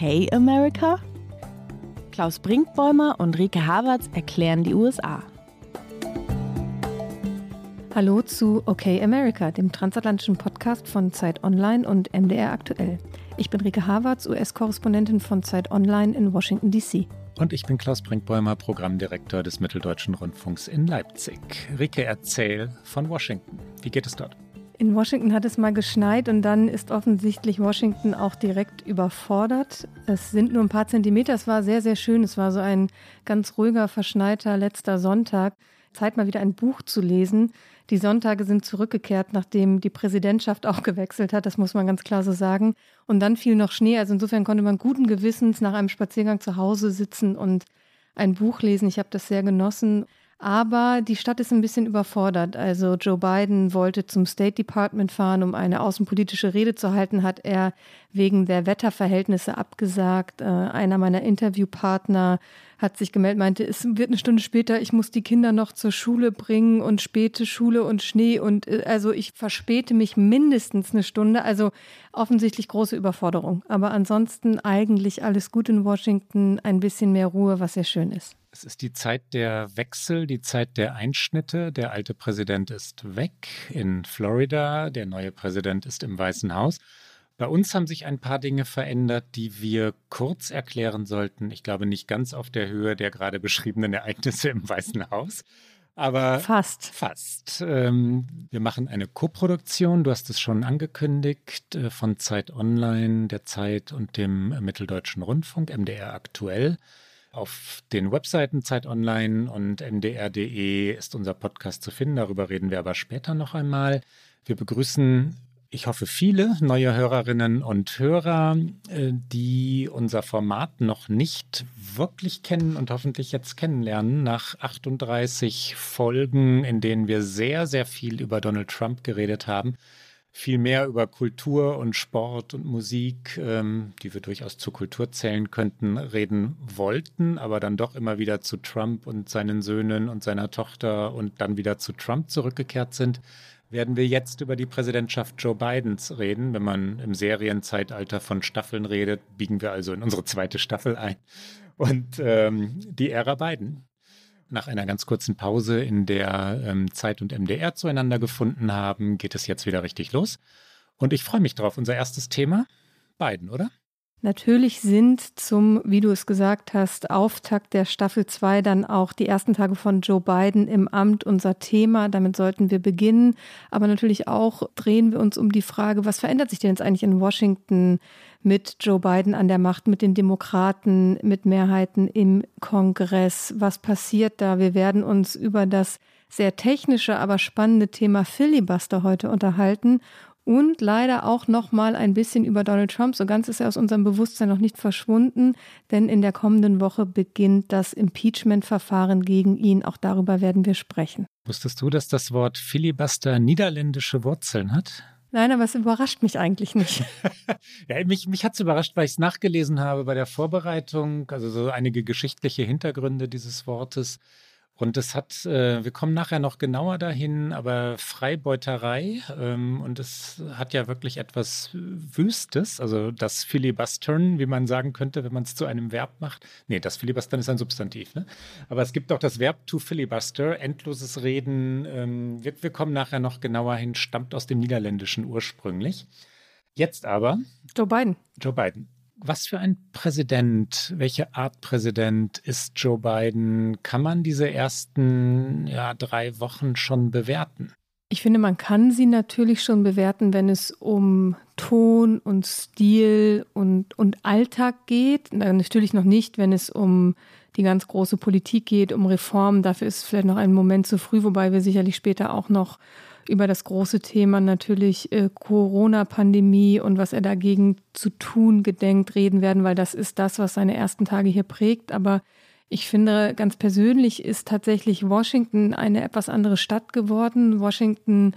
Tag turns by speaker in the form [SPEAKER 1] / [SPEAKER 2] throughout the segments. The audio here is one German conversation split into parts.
[SPEAKER 1] okay, America? Klaus Brinkbäumer und Rike Havertz erklären die USA.
[SPEAKER 2] Hallo zu Okay America, dem transatlantischen Podcast von Zeit Online und MDR Aktuell. Ich bin Rike Havertz, US-Korrespondentin von Zeit Online in Washington, D.C.
[SPEAKER 3] Und ich bin Klaus Brinkbäumer, Programmdirektor des Mitteldeutschen Rundfunks in Leipzig. Rike, erzähl von Washington. Wie geht es dort?
[SPEAKER 2] In Washington hat es mal geschneit und dann ist offensichtlich Washington auch direkt überfordert. Es sind nur ein paar Zentimeter. Es war sehr, sehr schön. Es war so ein ganz ruhiger, verschneiter letzter Sonntag. Zeit mal wieder ein Buch zu lesen. Die Sonntage sind zurückgekehrt, nachdem die Präsidentschaft auch gewechselt hat. Das muss man ganz klar so sagen. Und dann fiel noch Schnee. Also insofern konnte man guten Gewissens nach einem Spaziergang zu Hause sitzen und ein Buch lesen. Ich habe das sehr genossen. Aber die Stadt ist ein bisschen überfordert. Also Joe Biden wollte zum State Department fahren, um eine außenpolitische Rede zu halten, hat er wegen der Wetterverhältnisse abgesagt. Äh, einer meiner Interviewpartner hat sich gemeldet, meinte, es wird eine Stunde später, ich muss die Kinder noch zur Schule bringen und späte Schule und Schnee und äh, also ich verspäte mich mindestens eine Stunde. Also offensichtlich große Überforderung. Aber ansonsten eigentlich alles gut in Washington, ein bisschen mehr Ruhe, was sehr schön ist.
[SPEAKER 3] Es ist die Zeit der Wechsel, die Zeit der Einschnitte. Der alte Präsident ist weg in Florida, der neue Präsident ist im Weißen Haus. Bei uns haben sich ein paar Dinge verändert, die wir kurz erklären sollten. Ich glaube nicht ganz auf der Höhe der gerade beschriebenen Ereignisse im Weißen Haus. Aber fast.
[SPEAKER 2] Fast. Ähm,
[SPEAKER 3] wir machen eine Koproduktion, du hast es schon angekündigt, äh, von Zeit Online, der Zeit und dem Mitteldeutschen Rundfunk, MDR aktuell. Auf den Webseiten Zeit Online und mdr.de ist unser Podcast zu finden, darüber reden wir aber später noch einmal. Wir begrüßen ich hoffe, viele neue Hörerinnen und Hörer, äh, die unser Format noch nicht wirklich kennen und hoffentlich jetzt kennenlernen, nach 38 Folgen, in denen wir sehr, sehr viel über Donald Trump geredet haben, viel mehr über Kultur und Sport und Musik, ähm, die wir durchaus zur Kultur zählen könnten, reden wollten, aber dann doch immer wieder zu Trump und seinen Söhnen und seiner Tochter und dann wieder zu Trump zurückgekehrt sind werden wir jetzt über die Präsidentschaft Joe Bidens reden? Wenn man im Serienzeitalter von Staffeln redet, biegen wir also in unsere zweite Staffel ein. Und ähm, die Ära Biden. Nach einer ganz kurzen Pause, in der ähm, Zeit und MDR zueinander gefunden haben, geht es jetzt wieder richtig los. Und ich freue mich drauf. Unser erstes Thema, Biden, oder?
[SPEAKER 2] Natürlich sind zum, wie du es gesagt hast, Auftakt der Staffel 2 dann auch die ersten Tage von Joe Biden im Amt unser Thema. Damit sollten wir beginnen. Aber natürlich auch drehen wir uns um die Frage, was verändert sich denn jetzt eigentlich in Washington mit Joe Biden an der Macht, mit den Demokraten, mit Mehrheiten im Kongress? Was passiert da? Wir werden uns über das sehr technische, aber spannende Thema Filibuster heute unterhalten und leider auch noch mal ein bisschen über Donald Trump. So ganz ist er aus unserem Bewusstsein noch nicht verschwunden, denn in der kommenden Woche beginnt das Impeachment-Verfahren gegen ihn. Auch darüber werden wir sprechen.
[SPEAKER 3] Wusstest du, dass das Wort Filibuster niederländische Wurzeln hat?
[SPEAKER 2] Nein, aber es überrascht mich eigentlich nicht.
[SPEAKER 3] ja, mich mich hat es überrascht, weil ich es nachgelesen habe bei der Vorbereitung, also so einige geschichtliche Hintergründe dieses Wortes. Und das hat, äh, wir kommen nachher noch genauer dahin, aber Freibeuterei ähm, und es hat ja wirklich etwas Wüstes, also das Filibustern, wie man sagen könnte, wenn man es zu einem Verb macht. Nee, das Filibustern ist ein Substantiv, ne? Aber es gibt auch das Verb to filibuster, endloses Reden. Ähm, wir, wir kommen nachher noch genauer hin, stammt aus dem Niederländischen ursprünglich. Jetzt aber.
[SPEAKER 2] Joe Biden.
[SPEAKER 3] Joe Biden. Was für ein Präsident, welche Art Präsident ist Joe Biden? Kann man diese ersten ja, drei Wochen schon bewerten?
[SPEAKER 2] Ich finde, man kann sie natürlich schon bewerten, wenn es um Ton und Stil und, und Alltag geht. Natürlich noch nicht, wenn es um die ganz große Politik geht, um Reformen. Dafür ist es vielleicht noch ein Moment zu früh, wobei wir sicherlich später auch noch über das große Thema natürlich äh, Corona-Pandemie und was er dagegen zu tun gedenkt reden werden, weil das ist das, was seine ersten Tage hier prägt. Aber ich finde, ganz persönlich ist tatsächlich Washington eine etwas andere Stadt geworden. Washington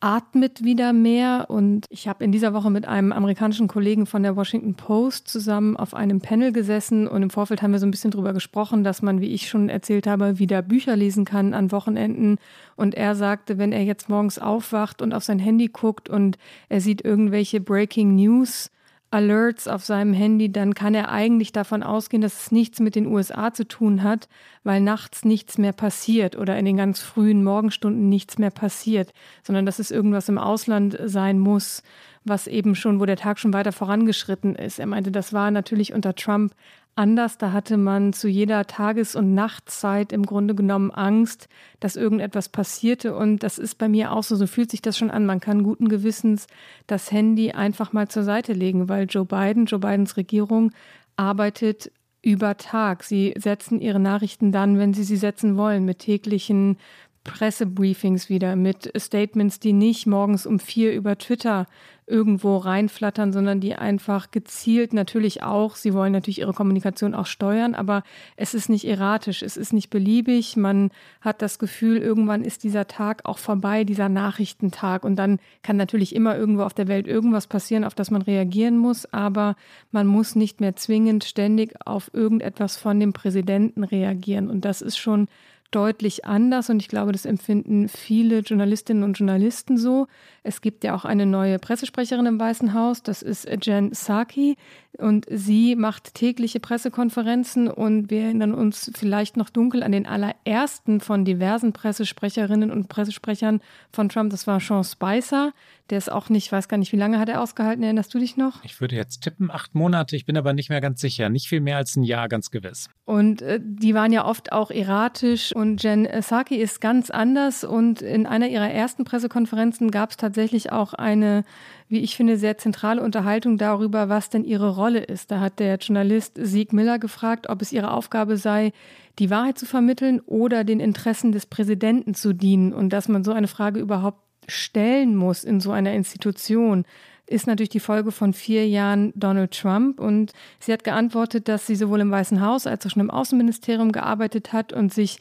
[SPEAKER 2] atmet wieder mehr. Und ich habe in dieser Woche mit einem amerikanischen Kollegen von der Washington Post zusammen auf einem Panel gesessen und im Vorfeld haben wir so ein bisschen drüber gesprochen, dass man, wie ich schon erzählt habe, wieder Bücher lesen kann an Wochenenden. Und er sagte, wenn er jetzt morgens aufwacht und auf sein Handy guckt und er sieht irgendwelche Breaking News, Alerts auf seinem Handy, dann kann er eigentlich davon ausgehen, dass es nichts mit den USA zu tun hat, weil nachts nichts mehr passiert oder in den ganz frühen Morgenstunden nichts mehr passiert, sondern dass es irgendwas im Ausland sein muss, was eben schon, wo der Tag schon weiter vorangeschritten ist. Er meinte, das war natürlich unter Trump anders. Da hatte man zu jeder Tages- und Nachtzeit im Grunde genommen Angst, dass irgendetwas passierte. Und das ist bei mir auch so, so fühlt sich das schon an. Man kann guten Gewissens das Handy einfach mal zur Seite legen, weil Joe Biden, Joe Bidens Regierung arbeitet über Tag. Sie setzen ihre Nachrichten dann, wenn sie sie setzen wollen, mit täglichen Pressebriefings wieder, mit Statements, die nicht morgens um vier über Twitter irgendwo reinflattern, sondern die einfach gezielt natürlich auch, sie wollen natürlich ihre Kommunikation auch steuern, aber es ist nicht erratisch, es ist nicht beliebig. Man hat das Gefühl, irgendwann ist dieser Tag auch vorbei, dieser Nachrichtentag. Und dann kann natürlich immer irgendwo auf der Welt irgendwas passieren, auf das man reagieren muss, aber man muss nicht mehr zwingend ständig auf irgendetwas von dem Präsidenten reagieren. Und das ist schon deutlich anders und ich glaube, das empfinden viele Journalistinnen und Journalisten so, es gibt ja auch eine neue Pressesprecherin im Weißen Haus, das ist Jen Saki. Und sie macht tägliche Pressekonferenzen und wir erinnern uns vielleicht noch dunkel an den allerersten von diversen Pressesprecherinnen und Pressesprechern von Trump. Das war Sean Spicer. Der ist auch nicht, weiß gar nicht, wie lange hat er ausgehalten? Erinnerst du dich noch?
[SPEAKER 3] Ich würde jetzt tippen, acht Monate. Ich bin aber nicht mehr ganz sicher. Nicht viel mehr als ein Jahr, ganz gewiss.
[SPEAKER 2] Und äh, die waren ja oft auch erratisch und Jen Saki ist ganz anders. Und in einer ihrer ersten Pressekonferenzen gab es tatsächlich tatsächlich auch eine, wie ich finde, sehr zentrale Unterhaltung darüber, was denn ihre Rolle ist. Da hat der Journalist Sieg Miller gefragt, ob es ihre Aufgabe sei, die Wahrheit zu vermitteln oder den Interessen des Präsidenten zu dienen und dass man so eine Frage überhaupt stellen muss in so einer Institution ist natürlich die Folge von vier Jahren Donald Trump. Und sie hat geantwortet, dass sie sowohl im Weißen Haus als auch schon im Außenministerium gearbeitet hat und sich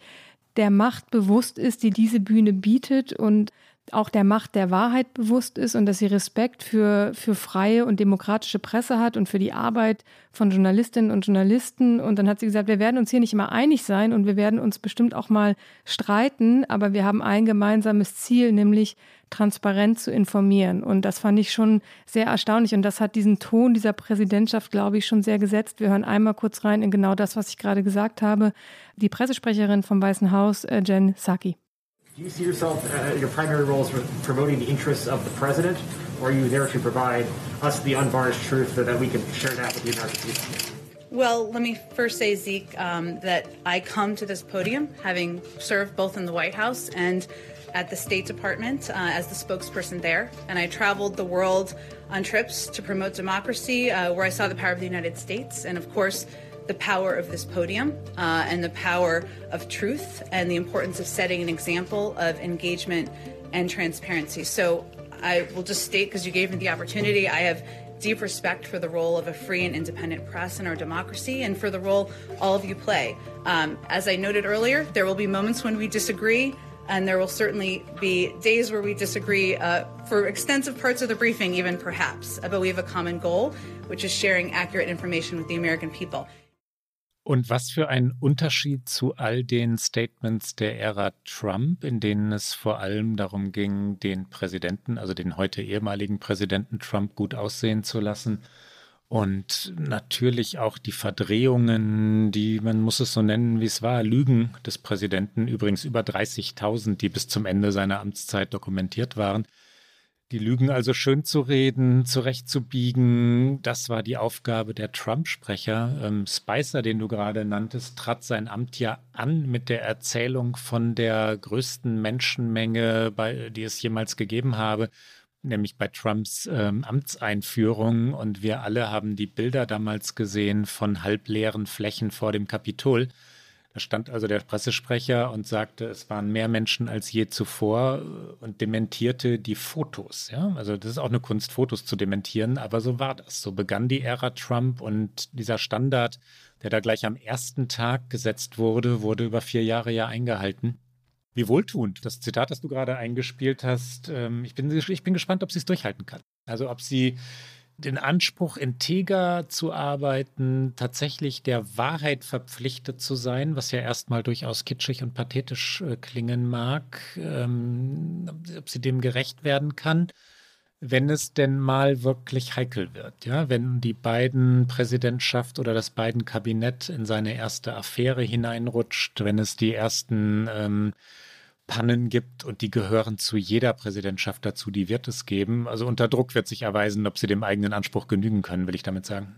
[SPEAKER 2] der Macht bewusst ist, die diese Bühne bietet und auch der Macht der Wahrheit bewusst ist und dass sie Respekt für, für freie und demokratische Presse hat und für die Arbeit von Journalistinnen und Journalisten. Und dann hat sie gesagt, wir werden uns hier nicht immer einig sein und wir werden uns bestimmt auch mal streiten, aber wir haben ein gemeinsames Ziel, nämlich transparent zu informieren. Und das fand ich schon sehr erstaunlich. Und das hat diesen Ton dieser Präsidentschaft, glaube ich, schon sehr gesetzt. Wir hören einmal kurz rein in genau das, was ich gerade gesagt habe. Die Pressesprecherin vom Weißen Haus, äh, Jen Saki. Do you see yourself, uh, your primary role is promoting the interests of the president, or are you there to provide us the unvarnished truth so that we can share that with the American people? Well, let me first say, Zeke, um, that I come to this podium having served both in the White House and at the State Department uh, as the spokesperson there. And I traveled the world on trips to promote democracy, uh, where I saw the power of the United States. And of course, the power of this podium uh, and the power
[SPEAKER 3] of truth and the importance of setting an example of engagement and transparency. So I will just state, because you gave me the opportunity, I have deep respect for the role of a free and independent press in our democracy and for the role all of you play. Um, as I noted earlier, there will be moments when we disagree, and there will certainly be days where we disagree uh, for extensive parts of the briefing, even perhaps. But we have a common goal, which is sharing accurate information with the American people. Und was für ein Unterschied zu all den Statements der Ära Trump, in denen es vor allem darum ging, den Präsidenten, also den heute ehemaligen Präsidenten Trump gut aussehen zu lassen. Und natürlich auch die Verdrehungen, die, man muss es so nennen, wie es war, Lügen des Präsidenten, übrigens über 30.000, die bis zum Ende seiner Amtszeit dokumentiert waren. Die Lügen also schön zu reden, zurechtzubiegen, das war die Aufgabe der Trump-Sprecher. Ähm, Spicer, den du gerade nanntest, trat sein Amt ja an mit der Erzählung von der größten Menschenmenge, bei, die es jemals gegeben habe nämlich bei Trumps ähm, Amtseinführung. Und wir alle haben die Bilder damals gesehen von halbleeren Flächen vor dem Kapitol. Da stand also der Pressesprecher und sagte, es waren mehr Menschen als je zuvor äh, und dementierte die Fotos. Ja? Also das ist auch eine Kunst, Fotos zu dementieren, aber so war das. So begann die Ära Trump und dieser Standard, der da gleich am ersten Tag gesetzt wurde, wurde über vier Jahre ja eingehalten. Wie wohltuend. Das Zitat, das du gerade eingespielt hast, ähm, ich bin, ich bin gespannt, ob sie es durchhalten kann. Also ob sie den Anspruch, integer zu arbeiten, tatsächlich der Wahrheit verpflichtet zu sein, was ja erstmal durchaus kitschig und pathetisch äh, klingen mag, ähm, ob sie dem gerecht werden kann, wenn es denn mal wirklich heikel wird. Ja? Wenn die beiden Präsidentschaft oder das beiden Kabinett in seine erste Affäre hineinrutscht, wenn es die ersten ähm, Pannen gibt und die gehören zu jeder Präsidentschaft dazu, die wird es geben. Also unter Druck wird sich erweisen, ob sie dem eigenen Anspruch genügen können, will ich damit sagen.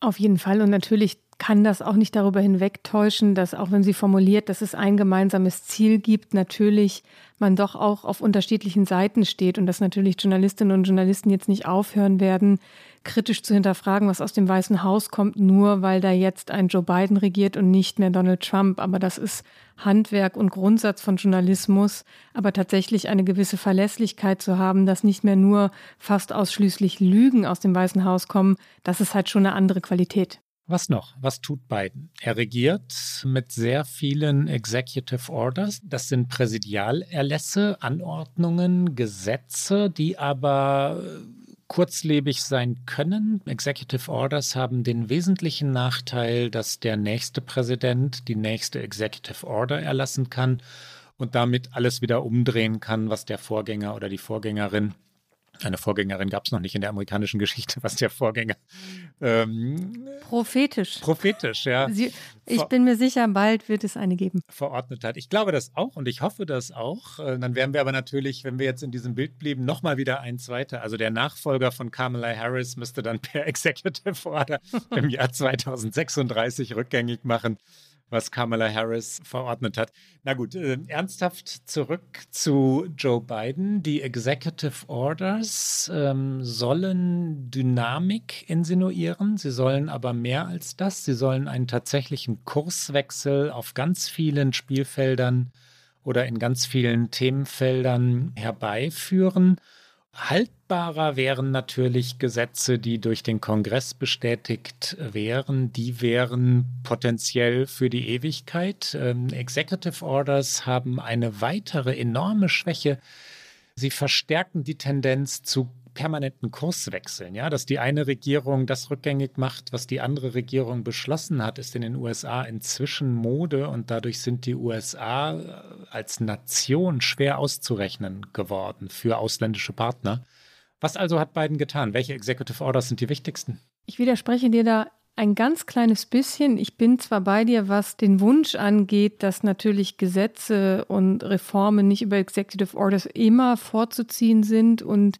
[SPEAKER 2] Auf jeden Fall und natürlich kann das auch nicht darüber hinwegtäuschen, dass auch wenn sie formuliert, dass es ein gemeinsames Ziel gibt, natürlich man doch auch auf unterschiedlichen Seiten steht und dass natürlich Journalistinnen und Journalisten jetzt nicht aufhören werden, kritisch zu hinterfragen, was aus dem Weißen Haus kommt, nur weil da jetzt ein Joe Biden regiert und nicht mehr Donald Trump. Aber das ist Handwerk und Grundsatz von Journalismus. Aber tatsächlich eine gewisse Verlässlichkeit zu haben, dass nicht mehr nur fast ausschließlich Lügen aus dem Weißen Haus kommen, das ist halt schon eine andere Qualität.
[SPEAKER 3] Was noch? Was tut Biden? Er regiert mit sehr vielen Executive Orders. Das sind Präsidialerlässe, Anordnungen, Gesetze, die aber kurzlebig sein können. Executive Orders haben den wesentlichen Nachteil, dass der nächste Präsident die nächste Executive Order erlassen kann und damit alles wieder umdrehen kann, was der Vorgänger oder die Vorgängerin eine Vorgängerin gab es noch nicht in der amerikanischen Geschichte, was der Vorgänger. Ähm,
[SPEAKER 2] prophetisch.
[SPEAKER 3] Prophetisch, ja. Sie,
[SPEAKER 2] ich Ver bin mir sicher, bald wird es eine geben.
[SPEAKER 3] Verordnet hat. Ich glaube das auch und ich hoffe das auch. Äh, dann wären wir aber natürlich, wenn wir jetzt in diesem Bild blieben, nochmal wieder ein zweiter. Also der Nachfolger von Kamala Harris müsste dann per Executive Order im Jahr 2036 rückgängig machen was Kamala Harris verordnet hat. Na gut, äh, ernsthaft zurück zu Joe Biden. Die Executive Orders ähm, sollen Dynamik insinuieren, sie sollen aber mehr als das, sie sollen einen tatsächlichen Kurswechsel auf ganz vielen Spielfeldern oder in ganz vielen Themenfeldern herbeiführen. Haltbarer wären natürlich Gesetze, die durch den Kongress bestätigt wären. Die wären potenziell für die Ewigkeit. Ähm, Executive Orders haben eine weitere enorme Schwäche. Sie verstärken die Tendenz zu permanenten Kurs wechseln, ja, dass die eine Regierung das rückgängig macht, was die andere Regierung beschlossen hat, ist in den USA inzwischen Mode und dadurch sind die USA äh, als Nation schwer auszurechnen geworden für ausländische Partner. Was also hat Biden getan? Welche Executive Orders sind die wichtigsten?
[SPEAKER 2] Ich widerspreche dir da ein ganz kleines bisschen. Ich bin zwar bei dir, was den Wunsch angeht, dass natürlich Gesetze und Reformen nicht über Executive Orders immer vorzuziehen sind und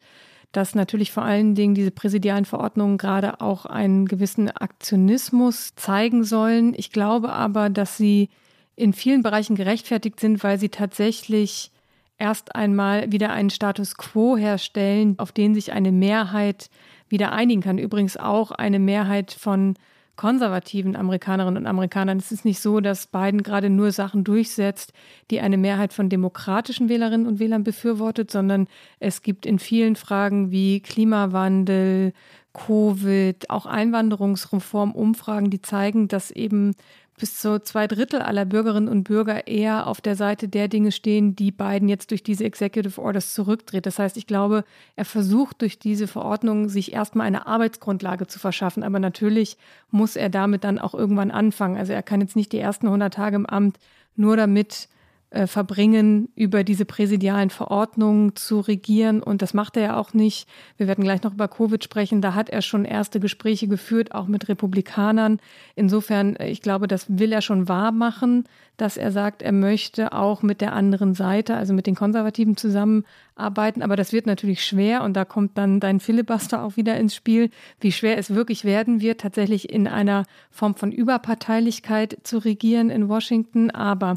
[SPEAKER 2] dass natürlich vor allen Dingen diese präsidialen Verordnungen gerade auch einen gewissen Aktionismus zeigen sollen. Ich glaube aber, dass sie in vielen Bereichen gerechtfertigt sind, weil sie tatsächlich erst einmal wieder einen Status quo herstellen, auf den sich eine Mehrheit wieder einigen kann. Übrigens auch eine Mehrheit von konservativen Amerikanerinnen und Amerikanern. Es ist nicht so, dass Biden gerade nur Sachen durchsetzt, die eine Mehrheit von demokratischen Wählerinnen und Wählern befürwortet, sondern es gibt in vielen Fragen wie Klimawandel, Covid, auch Einwanderungsreform, Umfragen, die zeigen, dass eben bis zu zwei Drittel aller Bürgerinnen und Bürger eher auf der Seite der Dinge stehen, die Biden jetzt durch diese Executive Orders zurückdreht. Das heißt, ich glaube, er versucht durch diese Verordnung sich erstmal eine Arbeitsgrundlage zu verschaffen. Aber natürlich muss er damit dann auch irgendwann anfangen. Also er kann jetzt nicht die ersten 100 Tage im Amt nur damit äh, verbringen, über diese präsidialen Verordnungen zu regieren. Und das macht er ja auch nicht. Wir werden gleich noch über Covid sprechen. Da hat er schon erste Gespräche geführt, auch mit Republikanern. Insofern, äh, ich glaube, das will er schon wahr machen, dass er sagt, er möchte auch mit der anderen Seite, also mit den Konservativen zusammenarbeiten. Aber das wird natürlich schwer. Und da kommt dann dein Filibuster auch wieder ins Spiel. Wie schwer es wirklich werden wird, tatsächlich in einer Form von Überparteilichkeit zu regieren in Washington. Aber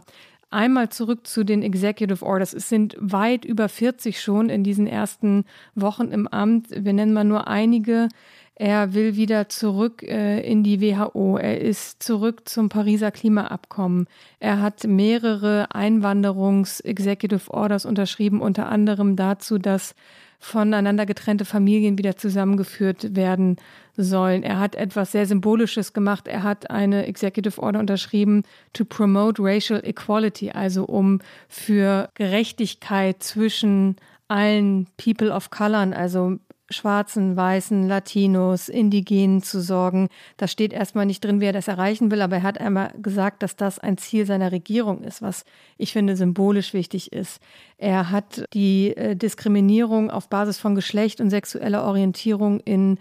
[SPEAKER 2] Einmal zurück zu den Executive Orders. Es sind weit über 40 schon in diesen ersten Wochen im Amt. Wir nennen mal nur einige. Er will wieder zurück äh, in die WHO. Er ist zurück zum Pariser Klimaabkommen. Er hat mehrere Einwanderungs-Executive Orders unterschrieben, unter anderem dazu, dass voneinander getrennte Familien wieder zusammengeführt werden sollen. Er hat etwas sehr Symbolisches gemacht. Er hat eine Executive Order unterschrieben, to promote racial equality, also um für Gerechtigkeit zwischen allen People of Color, also Schwarzen, Weißen, Latinos, Indigenen zu sorgen. Da steht erstmal nicht drin, wie er das erreichen will, aber er hat einmal gesagt, dass das ein Ziel seiner Regierung ist, was ich finde symbolisch wichtig ist. Er hat die äh, Diskriminierung auf Basis von Geschlecht und sexueller Orientierung in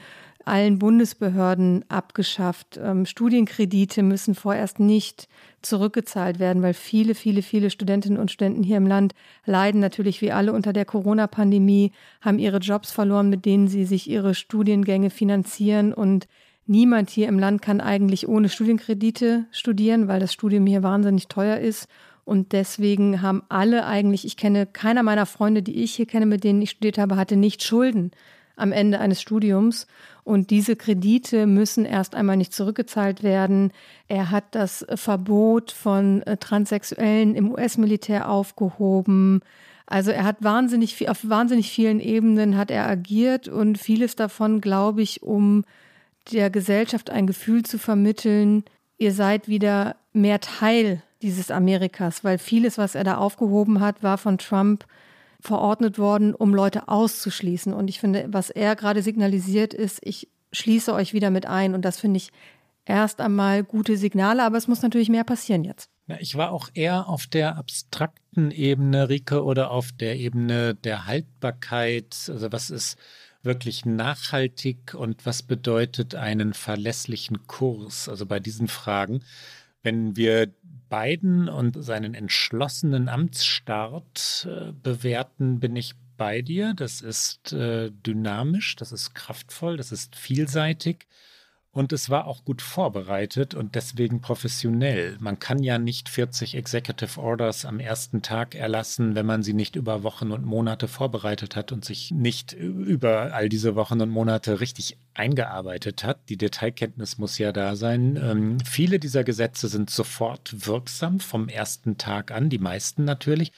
[SPEAKER 2] allen Bundesbehörden abgeschafft. Ähm, Studienkredite müssen vorerst nicht zurückgezahlt werden, weil viele, viele, viele Studentinnen und Studenten hier im Land leiden natürlich wie alle unter der Corona-Pandemie, haben ihre Jobs verloren, mit denen sie sich ihre Studiengänge finanzieren und Niemand hier im Land kann eigentlich ohne Studienkredite studieren, weil das Studium hier wahnsinnig teuer ist. Und deswegen haben alle eigentlich, ich kenne keiner meiner Freunde, die ich hier kenne, mit denen ich studiert habe, hatte nicht Schulden am Ende eines Studiums. Und diese Kredite müssen erst einmal nicht zurückgezahlt werden. Er hat das Verbot von äh, Transsexuellen im US-Militär aufgehoben. Also er hat wahnsinnig viel, auf wahnsinnig vielen Ebenen hat er agiert und vieles davon, glaube ich, um der Gesellschaft ein Gefühl zu vermitteln, ihr seid wieder mehr Teil dieses Amerikas, weil vieles, was er da aufgehoben hat, war von Trump verordnet worden, um Leute auszuschließen. Und ich finde, was er gerade signalisiert ist, ich schließe euch wieder mit ein. Und das finde ich erst einmal gute Signale, aber es muss natürlich mehr passieren jetzt.
[SPEAKER 3] Ich war auch eher auf der abstrakten Ebene, Rike, oder auf der Ebene der Haltbarkeit. Also was ist wirklich nachhaltig und was bedeutet einen verlässlichen Kurs? Also bei diesen Fragen, wenn wir Biden und seinen entschlossenen Amtsstart äh, bewerten, bin ich bei dir. Das ist äh, dynamisch, das ist kraftvoll, das ist vielseitig. Und es war auch gut vorbereitet und deswegen professionell. Man kann ja nicht 40 Executive Orders am ersten Tag erlassen, wenn man sie nicht über Wochen und Monate vorbereitet hat und sich nicht über all diese Wochen und Monate richtig eingearbeitet hat. Die Detailkenntnis muss ja da sein. Ähm, viele dieser Gesetze sind sofort wirksam vom ersten Tag an, die meisten natürlich.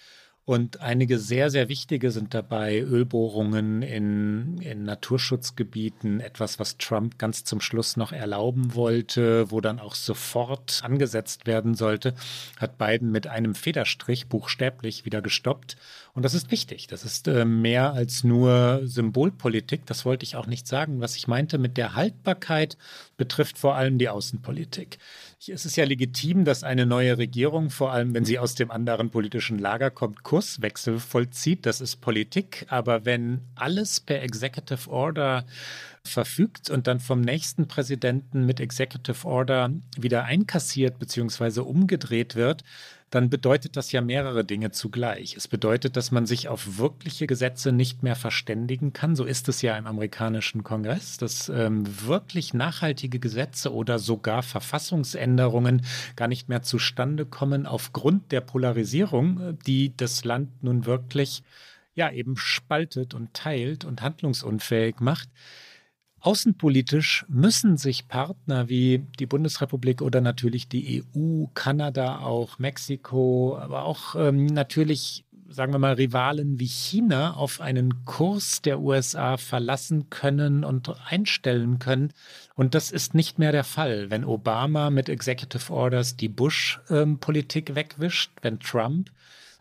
[SPEAKER 3] Und einige sehr, sehr wichtige sind dabei Ölbohrungen in, in Naturschutzgebieten, etwas, was Trump ganz zum Schluss noch erlauben wollte, wo dann auch sofort angesetzt werden sollte, hat Biden mit einem Federstrich buchstäblich wieder gestoppt. Und das ist wichtig. Das ist äh, mehr als nur Symbolpolitik. Das wollte ich auch nicht sagen. Was ich meinte mit der Haltbarkeit betrifft vor allem die Außenpolitik. Hier ist es ja legitim, dass eine neue Regierung, vor allem wenn sie aus dem anderen politischen Lager kommt, Kurswechsel vollzieht. Das ist Politik. Aber wenn alles per Executive Order verfügt und dann vom nächsten Präsidenten mit Executive Order wieder einkassiert bzw. umgedreht wird, dann bedeutet das ja mehrere Dinge zugleich. Es bedeutet, dass man sich auf wirkliche Gesetze nicht mehr verständigen kann. So ist es ja im amerikanischen Kongress, dass ähm, wirklich nachhaltige Gesetze oder sogar Verfassungsänderungen gar nicht mehr zustande kommen aufgrund der Polarisierung, äh, die das Land nun wirklich ja eben spaltet und teilt und handlungsunfähig macht. Außenpolitisch müssen sich Partner wie die Bundesrepublik oder natürlich die EU, Kanada, auch Mexiko, aber auch ähm, natürlich, sagen wir mal, Rivalen wie China auf einen Kurs der USA verlassen können und einstellen können. Und das ist nicht mehr der Fall, wenn Obama mit Executive Orders die Bush-Politik ähm, wegwischt, wenn Trump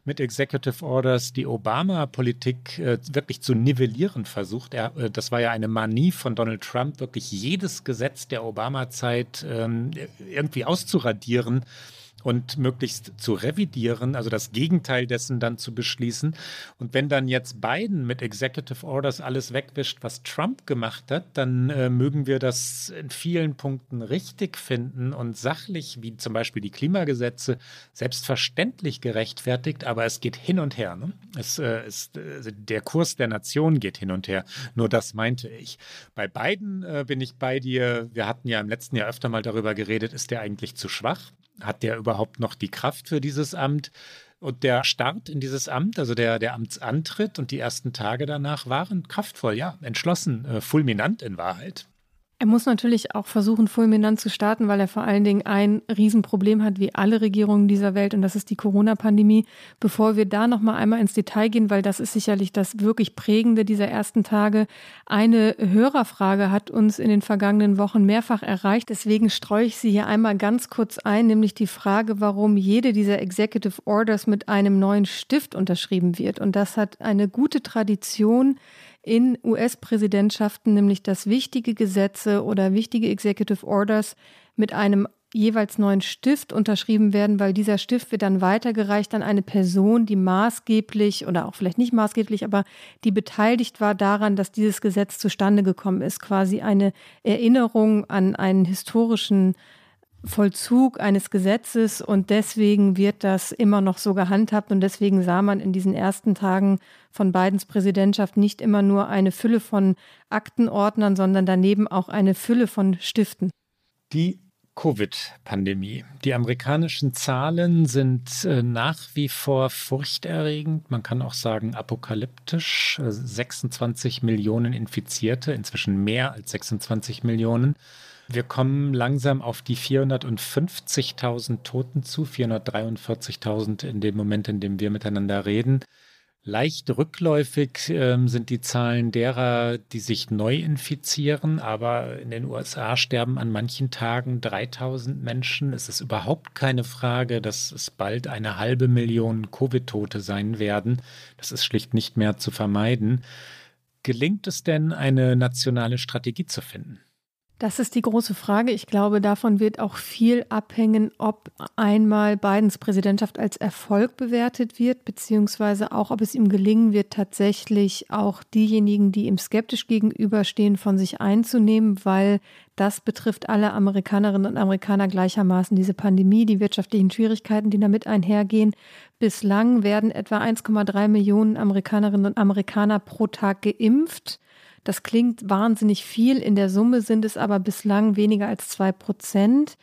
[SPEAKER 3] mit Executive Orders die Obama-Politik äh, wirklich zu nivellieren versucht. Er, äh, das war ja eine Manie von Donald Trump, wirklich jedes Gesetz der Obama-Zeit ähm, irgendwie auszuradieren und möglichst zu revidieren, also das Gegenteil dessen dann zu beschließen. Und wenn dann jetzt Biden mit Executive Orders alles wegwischt, was Trump gemacht hat, dann äh, mögen wir das in vielen Punkten richtig finden und sachlich, wie zum Beispiel die Klimagesetze, selbstverständlich gerechtfertigt, aber es geht hin und her. Ne? Es, äh, es, äh, der Kurs der Nation geht hin und her. Nur das meinte ich. Bei Biden äh, bin ich bei dir. Wir hatten ja im letzten Jahr öfter mal darüber geredet, ist der eigentlich zu schwach? hat der überhaupt noch die Kraft für dieses Amt? Und der Start in dieses Amt, also der, der Amtsantritt und die ersten Tage danach waren kraftvoll, ja, entschlossen, äh, fulminant in Wahrheit.
[SPEAKER 2] Er muss natürlich auch versuchen, fulminant zu starten, weil er vor allen Dingen ein Riesenproblem hat, wie alle Regierungen dieser Welt, und das ist die Corona-Pandemie. Bevor wir da nochmal einmal ins Detail gehen, weil das ist sicherlich das wirklich Prägende dieser ersten Tage. Eine Hörerfrage hat uns in den vergangenen Wochen mehrfach erreicht, deswegen streue ich sie hier einmal ganz kurz ein, nämlich die Frage, warum jede dieser Executive Orders mit einem neuen Stift unterschrieben wird. Und das hat eine gute Tradition in US-Präsidentschaften, nämlich dass wichtige Gesetze oder wichtige Executive Orders mit einem jeweils neuen Stift unterschrieben werden, weil dieser Stift wird dann weitergereicht an eine Person, die maßgeblich oder auch vielleicht nicht maßgeblich, aber die beteiligt war daran, dass dieses Gesetz zustande gekommen ist. Quasi eine Erinnerung an einen historischen Vollzug eines Gesetzes und deswegen wird das immer noch so gehandhabt und deswegen sah man in diesen ersten Tagen von Bidens Präsidentschaft nicht immer nur eine Fülle von Aktenordnern, sondern daneben auch eine Fülle von Stiften.
[SPEAKER 3] Die Covid-Pandemie. Die amerikanischen Zahlen sind äh, nach wie vor furchterregend, man kann auch sagen apokalyptisch. 26 äh, Millionen Infizierte, inzwischen mehr als 26 Millionen. Wir kommen langsam auf die 450.000 Toten zu, 443.000 in dem Moment, in dem wir miteinander reden. Leicht rückläufig äh, sind die Zahlen derer, die sich neu infizieren, aber in den USA sterben an manchen Tagen 3000 Menschen. Es ist überhaupt keine Frage, dass es bald eine halbe Million Covid-Tote sein werden. Das ist schlicht nicht mehr zu vermeiden. Gelingt es denn, eine nationale Strategie zu finden?
[SPEAKER 2] Das ist die große Frage. Ich glaube, davon wird auch viel abhängen, ob einmal Bidens Präsidentschaft als Erfolg bewertet wird, beziehungsweise auch, ob es ihm gelingen wird, tatsächlich auch diejenigen, die ihm skeptisch gegenüberstehen, von sich einzunehmen, weil das betrifft alle Amerikanerinnen und Amerikaner gleichermaßen. Diese Pandemie, die wirtschaftlichen Schwierigkeiten, die damit einhergehen. Bislang werden etwa 1,3 Millionen Amerikanerinnen und Amerikaner pro Tag geimpft. Das klingt wahnsinnig viel, in der Summe sind es aber bislang weniger als zwei Prozent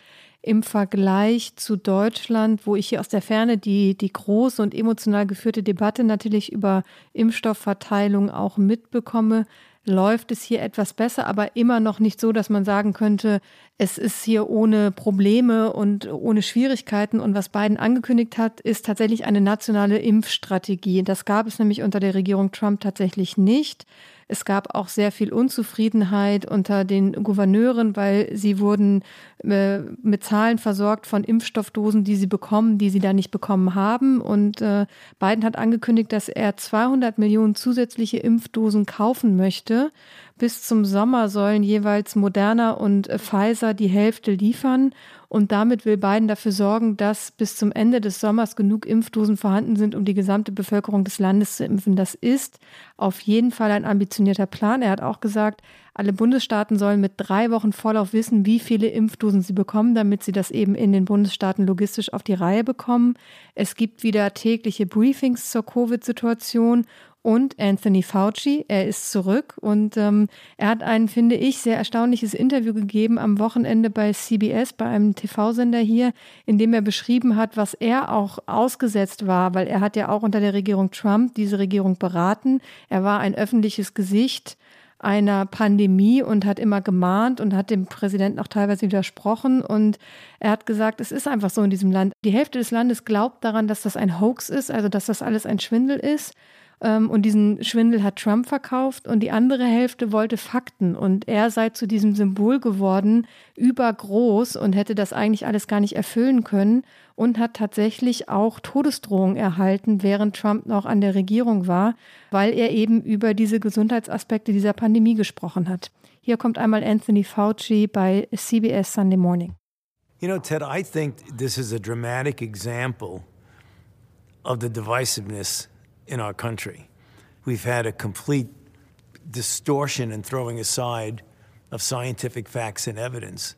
[SPEAKER 2] im Vergleich zu Deutschland, wo ich hier aus der Ferne die, die große und emotional geführte Debatte natürlich über Impfstoffverteilung auch mitbekomme, läuft es hier etwas besser, aber immer noch nicht so, dass man sagen könnte, es ist hier ohne Probleme und ohne Schwierigkeiten. Und was Biden angekündigt hat, ist tatsächlich eine nationale Impfstrategie. Das gab es nämlich unter der Regierung Trump tatsächlich nicht. Es gab auch sehr viel Unzufriedenheit unter den Gouverneuren, weil sie wurden äh, mit Zahlen versorgt von Impfstoffdosen, die sie bekommen, die sie da nicht bekommen haben. Und äh, Biden hat angekündigt, dass er 200 Millionen zusätzliche Impfdosen kaufen möchte. Bis zum Sommer sollen jeweils Moderna und äh, Pfizer die Hälfte liefern. Und damit will Biden dafür sorgen, dass bis zum Ende des Sommers genug Impfdosen vorhanden sind, um die gesamte Bevölkerung des Landes zu impfen. Das ist auf jeden Fall ein ambitionierter Plan. Er hat auch gesagt, alle Bundesstaaten sollen mit drei Wochen Vorlauf wissen, wie viele Impfdosen sie bekommen, damit sie das eben in den Bundesstaaten logistisch auf die Reihe bekommen. Es gibt wieder tägliche Briefings zur Covid-Situation und Anthony Fauci. Er ist zurück und ähm, er hat ein, finde ich, sehr erstaunliches Interview gegeben am Wochenende bei CBS, bei einem TV-Sender hier, in dem er beschrieben hat, was er auch ausgesetzt war, weil er hat ja auch unter der Regierung Trump diese Regierung beraten. Er war ein öffentliches Gesicht einer Pandemie und hat immer gemahnt und hat dem Präsidenten auch teilweise widersprochen. Und er hat gesagt, es ist einfach so in diesem Land. Die Hälfte des Landes glaubt daran, dass das ein Hoax ist, also dass das alles ein Schwindel ist. Ähm, und diesen Schwindel hat Trump verkauft und die andere Hälfte wollte Fakten und er sei zu diesem Symbol geworden, übergroß und hätte das eigentlich alles gar nicht erfüllen können und hat tatsächlich auch Todesdrohungen erhalten, während Trump noch an der Regierung war, weil er eben über diese Gesundheitsaspekte dieser Pandemie gesprochen hat. Hier kommt einmal Anthony Fauci bei CBS Sunday Morning. You know, Ted, I think this is a dramatic example of the divisiveness in our country. We've had a complete distortion and throwing aside of scientific facts and evidence.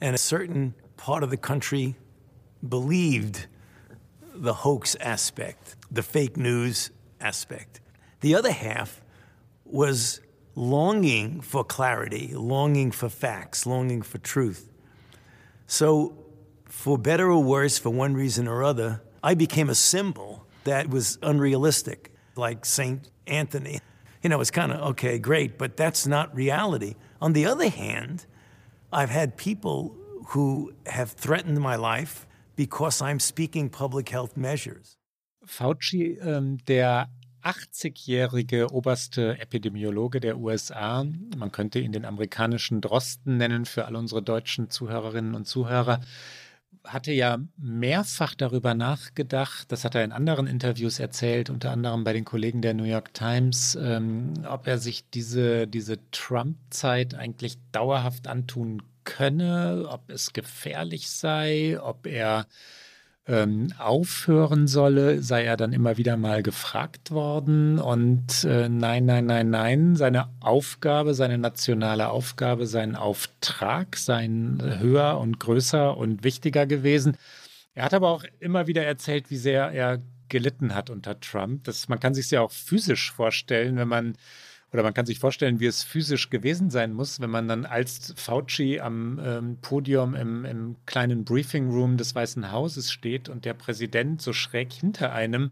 [SPEAKER 2] And a certain part of the country believed the hoax aspect, the fake news aspect. The other half was
[SPEAKER 3] longing for clarity, longing for facts, longing for truth. So, for better or worse, for one reason or other, I became a symbol that was unrealistic, like St. Anthony. You know, it's kind of, okay, great, but that's not reality. On the other hand, I've had people who have threatened my life because I'm speaking public health measures. Fauci, ähm, der 80-jährige oberste Epidemiologe der USA, man könnte ihn den amerikanischen Drosten nennen für all unsere deutschen Zuhörerinnen und Zuhörer, hatte ja mehrfach darüber nachgedacht, das hat er in anderen Interviews erzählt, unter anderem bei den Kollegen der New York Times, ähm, ob er sich diese, diese Trump-Zeit eigentlich dauerhaft antun könne, ob es gefährlich sei, ob er ähm, aufhören solle, sei er dann immer wieder mal gefragt worden. Und äh, nein, nein, nein, nein, seine Aufgabe, seine nationale Aufgabe, sein Auftrag seien äh, höher und größer und wichtiger gewesen. Er hat aber auch immer wieder erzählt, wie sehr er gelitten hat unter Trump. Das, man kann sich ja auch physisch vorstellen, wenn man oder man kann sich vorstellen, wie es physisch gewesen sein muss, wenn man dann als Fauci am ähm, Podium im, im kleinen Briefing Room des Weißen Hauses steht und der Präsident so schräg hinter einem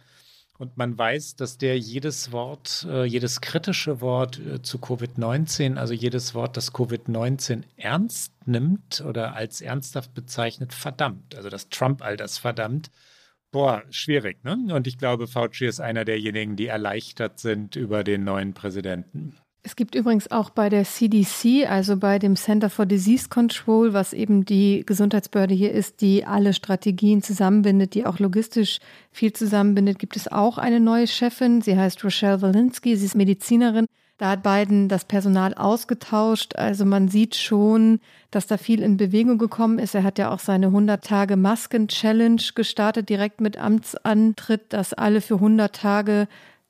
[SPEAKER 3] und man weiß, dass der jedes Wort, äh, jedes kritische Wort äh, zu Covid-19, also jedes Wort, das Covid-19 ernst nimmt oder als ernsthaft bezeichnet, verdammt. Also dass Trump all das verdammt. Boah, schwierig, ne? Und ich glaube, Fauci ist einer derjenigen, die erleichtert sind über den neuen Präsidenten.
[SPEAKER 2] Es gibt übrigens auch bei der CDC, also bei dem Center for Disease Control, was eben die Gesundheitsbehörde hier ist, die alle Strategien zusammenbindet, die auch logistisch viel zusammenbindet, gibt es auch eine neue Chefin. Sie heißt Rochelle Walensky, sie ist Medizinerin da hat Biden das Personal ausgetauscht. Also man sieht schon, dass da viel in Bewegung gekommen ist. Er hat ja auch seine 100 Tage Masken-Challenge gestartet, direkt mit Amtsantritt, dass alle für 100 Tage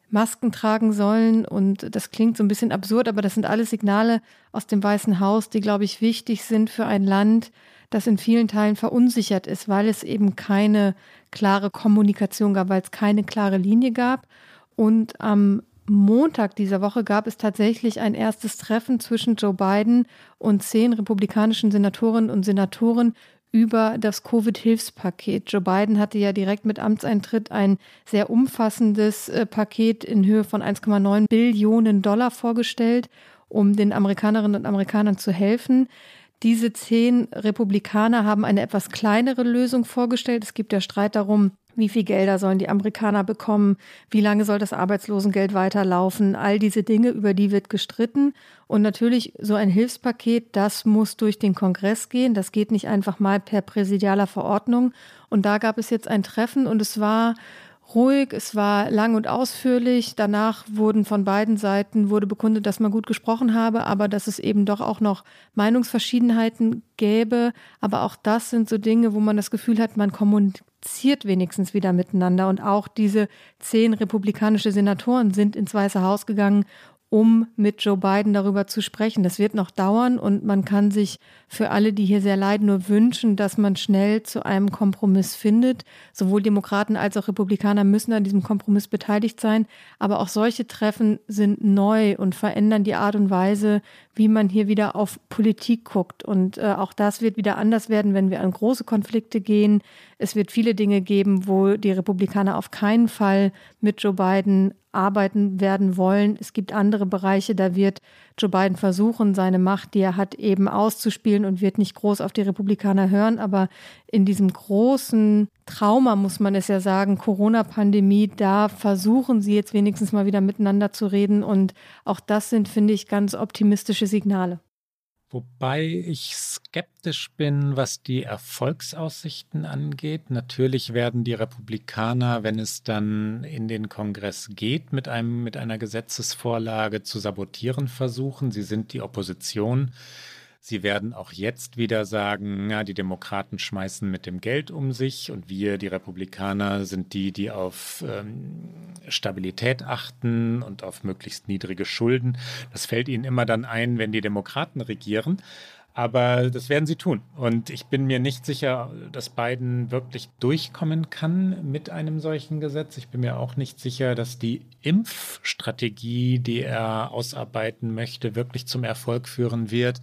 [SPEAKER 2] Masken tragen sollen. Und das klingt so ein bisschen absurd, aber das sind alles Signale aus dem Weißen Haus, die, glaube ich, wichtig sind für ein Land, das in vielen Teilen verunsichert ist, weil es eben keine klare Kommunikation gab, weil es keine klare Linie gab. Und am Montag dieser Woche gab es tatsächlich ein erstes Treffen zwischen Joe Biden und zehn republikanischen Senatorinnen und Senatoren über das Covid-Hilfspaket. Joe Biden hatte ja direkt mit Amtseintritt ein sehr umfassendes äh, Paket in Höhe von 1,9 Billionen Dollar vorgestellt, um den Amerikanerinnen und Amerikanern zu helfen. Diese zehn Republikaner haben eine etwas kleinere Lösung vorgestellt. Es gibt ja Streit darum, wie viel Gelder sollen die Amerikaner bekommen? Wie lange soll das Arbeitslosengeld weiterlaufen? All diese Dinge, über die wird gestritten. Und natürlich so ein Hilfspaket, das muss durch den Kongress gehen. Das geht nicht einfach mal per präsidialer Verordnung. Und da gab es jetzt ein Treffen und es war ruhig, es war lang und ausführlich. Danach wurden von beiden Seiten wurde bekundet, dass man gut gesprochen habe, aber dass es eben doch auch noch Meinungsverschiedenheiten gäbe. Aber auch das sind so Dinge, wo man das Gefühl hat, man kommuniziert kommuniziert wenigstens wieder miteinander. Und auch diese zehn republikanische Senatoren sind ins Weiße Haus gegangen, um mit Joe Biden darüber zu sprechen. Das wird noch dauern und man kann sich für alle, die hier sehr leiden, nur wünschen, dass man schnell zu einem Kompromiss findet. Sowohl Demokraten als auch Republikaner müssen an diesem Kompromiss beteiligt sein. Aber auch solche Treffen sind neu und verändern die Art und Weise, wie man hier wieder auf Politik guckt. Und äh, auch das wird wieder anders werden, wenn wir an große Konflikte gehen. Es wird viele Dinge geben, wo die Republikaner auf keinen Fall mit Joe Biden arbeiten werden wollen. Es gibt andere Bereiche, da wird Joe Biden versuchen, seine Macht, die er hat, eben auszuspielen und wird nicht groß auf die Republikaner hören. Aber in diesem großen Trauma, muss man es ja sagen, Corona-Pandemie, da versuchen sie jetzt wenigstens mal wieder miteinander zu reden. Und auch das sind, finde ich, ganz optimistische Signale.
[SPEAKER 3] Wobei ich skeptisch bin, was die Erfolgsaussichten angeht. Natürlich werden die Republikaner, wenn es dann in den Kongress geht, mit, einem, mit einer Gesetzesvorlage zu sabotieren versuchen. Sie sind die Opposition. Sie werden auch jetzt wieder sagen, ja, die Demokraten schmeißen mit dem Geld um sich und wir, die Republikaner, sind die, die auf ähm, Stabilität achten und auf möglichst niedrige Schulden. Das fällt ihnen immer dann ein, wenn die Demokraten regieren. Aber das werden sie tun. Und ich bin mir nicht sicher, dass Biden wirklich durchkommen kann mit einem solchen Gesetz. Ich bin mir auch nicht sicher, dass die Impfstrategie, die er ausarbeiten möchte, wirklich zum Erfolg führen wird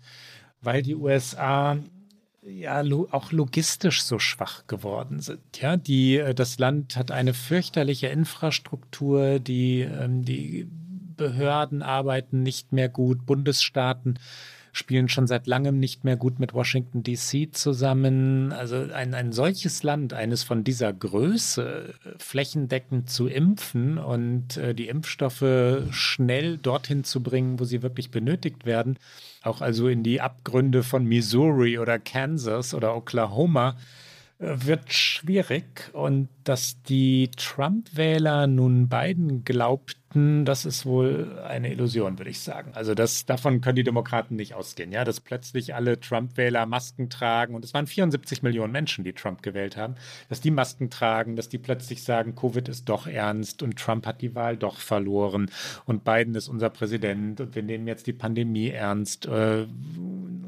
[SPEAKER 3] weil die USA ja lo auch logistisch so schwach geworden sind. Ja, die, äh, das Land hat eine fürchterliche Infrastruktur, die, ähm, die Behörden arbeiten nicht mehr gut, Bundesstaaten spielen schon seit langem nicht mehr gut mit Washington DC zusammen. Also ein, ein solches Land, eines von dieser Größe, flächendeckend zu impfen und äh, die Impfstoffe schnell dorthin zu bringen, wo sie wirklich benötigt werden, auch also in die Abgründe von Missouri oder Kansas oder Oklahoma, äh, wird schwierig. Und dass die Trump-Wähler nun Biden glaubt, behaupten, das ist wohl eine Illusion, würde ich sagen. Also das, davon können die Demokraten nicht ausgehen, ja, dass plötzlich alle Trump-Wähler Masken tragen und es waren 74 Millionen Menschen, die Trump gewählt haben, dass die Masken tragen, dass die plötzlich sagen, Covid ist doch ernst und Trump hat die Wahl doch verloren und Biden ist unser Präsident und wir nehmen jetzt die Pandemie ernst, äh,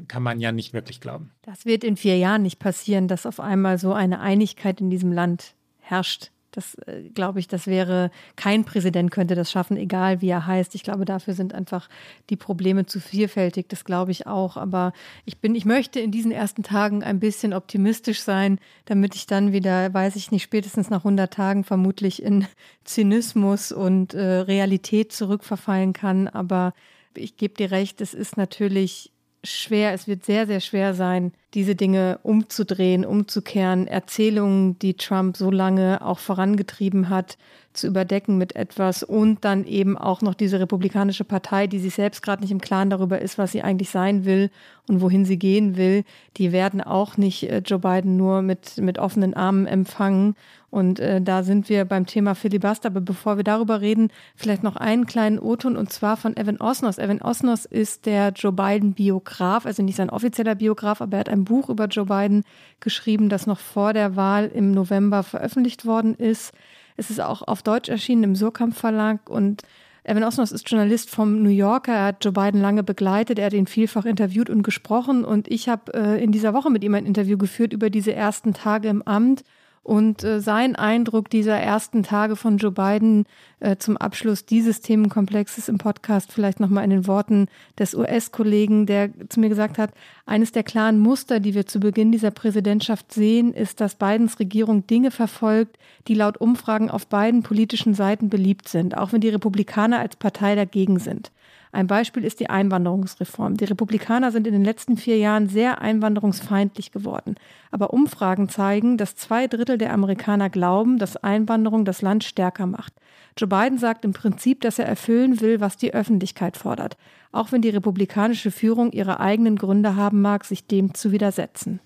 [SPEAKER 3] kann man ja nicht wirklich glauben.
[SPEAKER 2] Das wird in vier Jahren nicht passieren, dass auf einmal so eine Einigkeit in diesem Land herrscht. Das äh, glaube ich, das wäre, kein Präsident könnte das schaffen, egal wie er heißt. Ich glaube, dafür sind einfach die Probleme zu vielfältig. Das glaube ich auch. Aber ich bin, ich möchte in diesen ersten Tagen ein bisschen optimistisch sein, damit ich dann wieder, weiß ich nicht, spätestens nach 100 Tagen vermutlich in Zynismus und äh, Realität zurückverfallen kann. Aber ich gebe dir recht, es ist natürlich schwer, es wird sehr, sehr schwer sein, diese Dinge umzudrehen, umzukehren, Erzählungen, die Trump so lange auch vorangetrieben hat, zu überdecken mit etwas und dann eben auch noch diese Republikanische Partei, die sich selbst gerade nicht im Klaren darüber ist, was sie eigentlich sein will und wohin sie gehen will, die werden auch nicht äh, Joe Biden nur mit, mit offenen Armen empfangen und äh, da sind wir beim Thema Filibuster. Aber bevor wir darüber reden, vielleicht noch einen kleinen O-Ton und zwar von Evan Osnos. Evan Osnos ist der Joe Biden-Biograf, also nicht sein offizieller Biograf, aber er hat ein Buch über Joe Biden geschrieben, das noch vor der Wahl im November veröffentlicht worden ist. Es ist auch auf Deutsch erschienen im Surkamp Verlag und Evan Osnos ist Journalist vom New Yorker. Er hat Joe Biden lange begleitet. Er hat ihn vielfach interviewt und gesprochen. Und ich habe äh, in dieser Woche mit ihm ein Interview geführt über diese ersten Tage im Amt. Und äh, sein Eindruck dieser ersten Tage von Joe Biden äh, zum Abschluss dieses Themenkomplexes im Podcast vielleicht nochmal in den Worten des US-Kollegen, der zu mir gesagt hat, eines der klaren Muster, die wir zu Beginn dieser Präsidentschaft sehen, ist, dass Bidens Regierung Dinge verfolgt, die laut Umfragen auf beiden politischen Seiten beliebt sind, auch wenn die Republikaner als Partei dagegen sind. Ein Beispiel ist die Einwanderungsreform. Die Republikaner sind in den letzten vier Jahren sehr einwanderungsfeindlich geworden. Aber Umfragen zeigen, dass zwei Drittel der Amerikaner glauben, dass Einwanderung das Land stärker macht. Joe Biden sagt im Prinzip, dass er erfüllen will, was die Öffentlichkeit fordert, auch wenn die republikanische Führung ihre eigenen Gründe haben mag, sich dem zu widersetzen.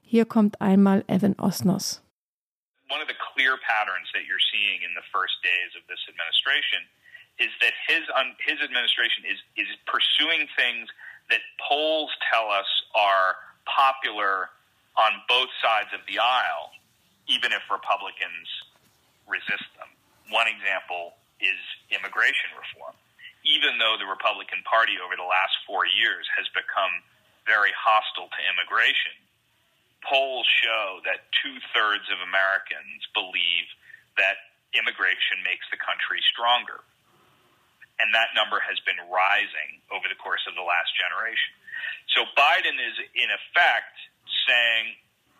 [SPEAKER 2] Hier kommt einmal Evan Osnos.
[SPEAKER 4] One of the clear patterns that you're seeing in the first days of this administration is that his um, his administration is is pursuing things that polls tell us are popular on both sides of the aisle, even if Republicans resist them. One example is immigration reform. Even though the Republican Party over the last four years has become very hostile to immigration, polls show that two thirds of Americans believe that immigration makes the country stronger and that number has been rising over the course of the last generation. So Biden is, in effect, saying,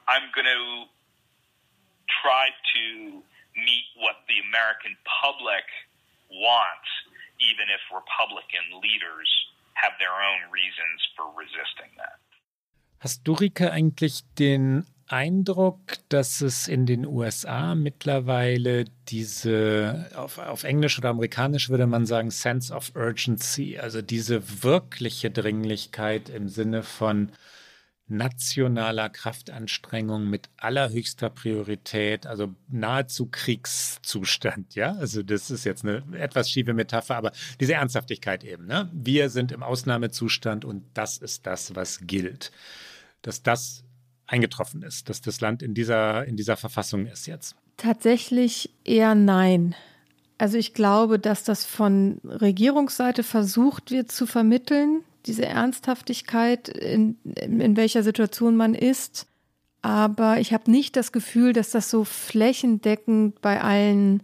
[SPEAKER 4] I'm going to try to meet what the American public wants, even if Republican leaders have their own reasons for resisting that.
[SPEAKER 3] Hast du, eigentlich den Eindruck, dass es in den USA mittlerweile diese, auf, auf, Englisch oder Amerikanisch würde man sagen, Sense of Urgency, also diese wirkliche Dringlichkeit im Sinne von nationaler Kraftanstrengung mit allerhöchster Priorität, also nahezu Kriegszustand, ja. Also das ist jetzt eine etwas schiefe Metapher, aber diese Ernsthaftigkeit eben, ne? Wir sind im Ausnahmezustand und das ist das, was gilt dass das eingetroffen ist, dass das Land in dieser, in dieser Verfassung ist jetzt?
[SPEAKER 2] Tatsächlich eher nein. Also ich glaube, dass das von Regierungsseite versucht wird zu vermitteln, diese Ernsthaftigkeit, in, in welcher Situation man ist. Aber ich habe nicht das Gefühl, dass das so flächendeckend bei allen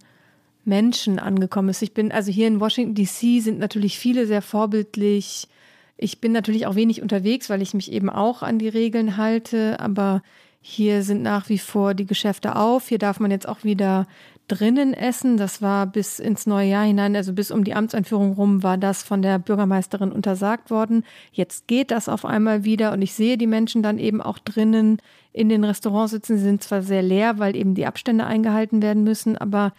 [SPEAKER 2] Menschen angekommen ist. Ich bin also hier in Washington DC sind natürlich viele sehr vorbildlich ich bin natürlich auch wenig unterwegs, weil ich mich eben auch an die Regeln halte, aber hier sind nach wie vor die Geschäfte auf. Hier darf man jetzt auch wieder drinnen essen. Das war bis ins neue Jahr hinein, also bis um die Amtseinführung rum, war das von der Bürgermeisterin untersagt worden. Jetzt geht das auf einmal wieder und ich sehe die Menschen dann eben auch drinnen in den Restaurants sitzen. Sie sind zwar sehr leer, weil eben die Abstände eingehalten werden müssen, aber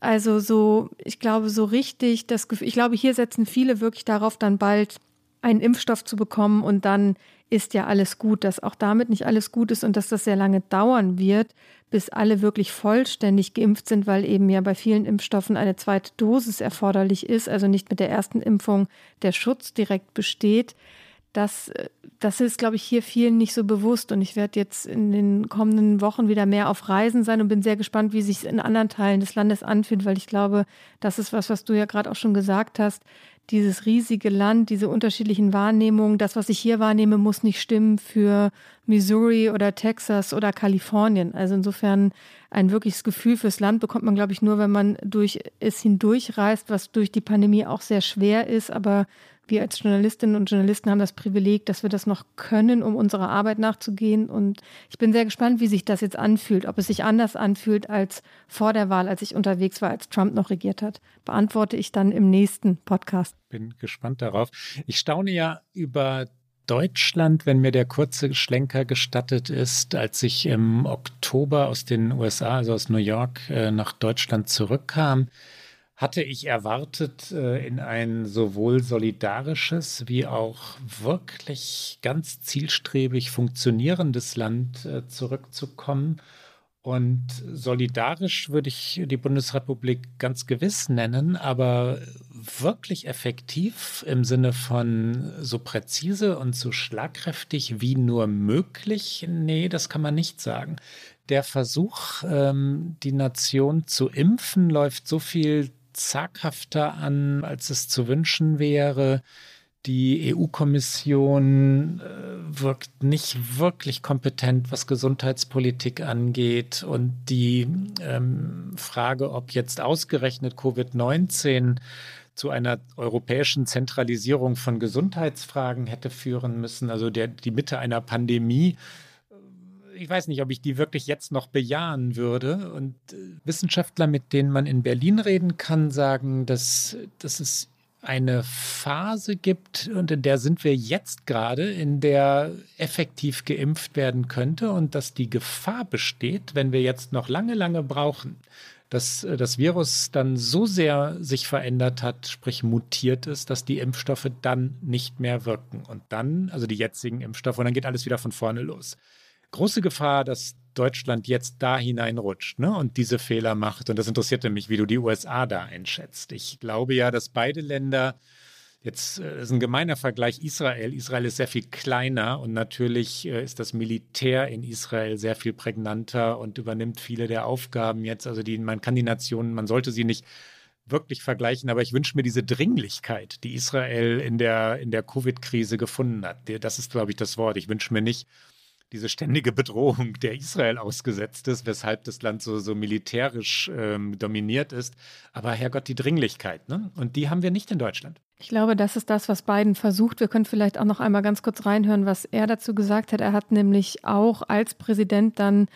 [SPEAKER 2] also so, ich glaube, so richtig, das Gefühl, ich glaube, hier setzen viele wirklich darauf, dann bald einen Impfstoff zu bekommen und dann ist ja alles gut, dass auch damit nicht alles gut ist und dass das sehr lange dauern wird, bis alle wirklich vollständig geimpft sind, weil eben ja bei vielen Impfstoffen eine zweite Dosis erforderlich ist, also nicht mit der ersten Impfung der Schutz direkt besteht. Das, das ist, glaube ich, hier vielen nicht so bewusst. Und ich werde jetzt in den kommenden Wochen wieder mehr auf Reisen sein und bin sehr gespannt, wie sich es in anderen Teilen des Landes anfühlt, weil ich glaube, das ist was, was du ja gerade auch schon gesagt hast dieses riesige Land, diese unterschiedlichen Wahrnehmungen, das, was ich hier wahrnehme, muss nicht stimmen für Missouri oder Texas oder Kalifornien. Also insofern ein wirkliches Gefühl fürs Land bekommt man, glaube ich, nur, wenn man durch es hindurchreist, was durch die Pandemie auch sehr schwer ist, aber wir als Journalistinnen und Journalisten haben das Privileg, dass wir das noch können, um unserer Arbeit nachzugehen. Und ich bin sehr gespannt, wie sich das jetzt anfühlt, ob es sich anders anfühlt als vor der Wahl, als ich unterwegs war, als Trump noch regiert hat. Beantworte ich dann im nächsten Podcast.
[SPEAKER 3] Bin gespannt darauf. Ich staune ja über Deutschland, wenn mir der kurze Schlenker gestattet ist, als ich im Oktober aus den USA, also aus New York, äh, nach Deutschland zurückkam hatte ich erwartet, äh, in ein sowohl solidarisches wie auch wirklich ganz zielstrebig funktionierendes Land äh, zurückzukommen. Und solidarisch würde ich die Bundesrepublik ganz gewiss nennen, aber wirklich effektiv im Sinne von so präzise und so schlagkräftig wie nur möglich, nee, das kann man nicht sagen der Versuch, ähm, die Nation zu impfen, läuft so viel zaghafter an, als es zu wünschen wäre. Die EU-Kommission äh, wirkt nicht wirklich kompetent, was Gesundheitspolitik angeht. Und die ähm, Frage, ob jetzt ausgerechnet Covid-19 zu einer europäischen Zentralisierung von Gesundheitsfragen hätte führen müssen, also der, die Mitte einer Pandemie, ich weiß nicht, ob ich die wirklich jetzt noch bejahen würde. Und äh, Wissenschaftler, mit denen man in Berlin reden kann, sagen, dass, dass es eine Phase gibt und in der sind wir jetzt gerade, in der effektiv geimpft werden könnte und dass die Gefahr besteht, wenn wir jetzt noch lange, lange brauchen, dass äh, das Virus dann so sehr sich verändert hat, sprich mutiert ist, dass die Impfstoffe dann nicht mehr wirken. Und dann, also die jetzigen Impfstoffe, und dann geht alles wieder von vorne los große Gefahr, dass Deutschland jetzt da hineinrutscht ne, und diese Fehler macht. Und das interessierte mich, wie du die USA da einschätzt. Ich glaube ja, dass beide Länder Jetzt äh, ist ein gemeiner Vergleich Israel. Israel ist sehr viel kleiner und natürlich äh, ist das Militär in Israel sehr viel prägnanter und übernimmt viele der Aufgaben jetzt. Also die, man kann die Nationen, man sollte sie nicht wirklich vergleichen, aber ich wünsche mir diese Dringlichkeit, die Israel in der, in der Covid-Krise gefunden hat. Das ist, glaube ich, das Wort. Ich wünsche mir nicht, diese ständige Bedrohung, der Israel ausgesetzt ist, weshalb das Land so, so militärisch ähm, dominiert ist. Aber Herrgott, die Dringlichkeit, ne? Und die haben wir nicht in Deutschland.
[SPEAKER 2] Ich glaube, das ist das, was Biden versucht. Wir können vielleicht auch noch einmal ganz kurz reinhören, was er dazu gesagt hat. Er hat nämlich auch als Präsident dann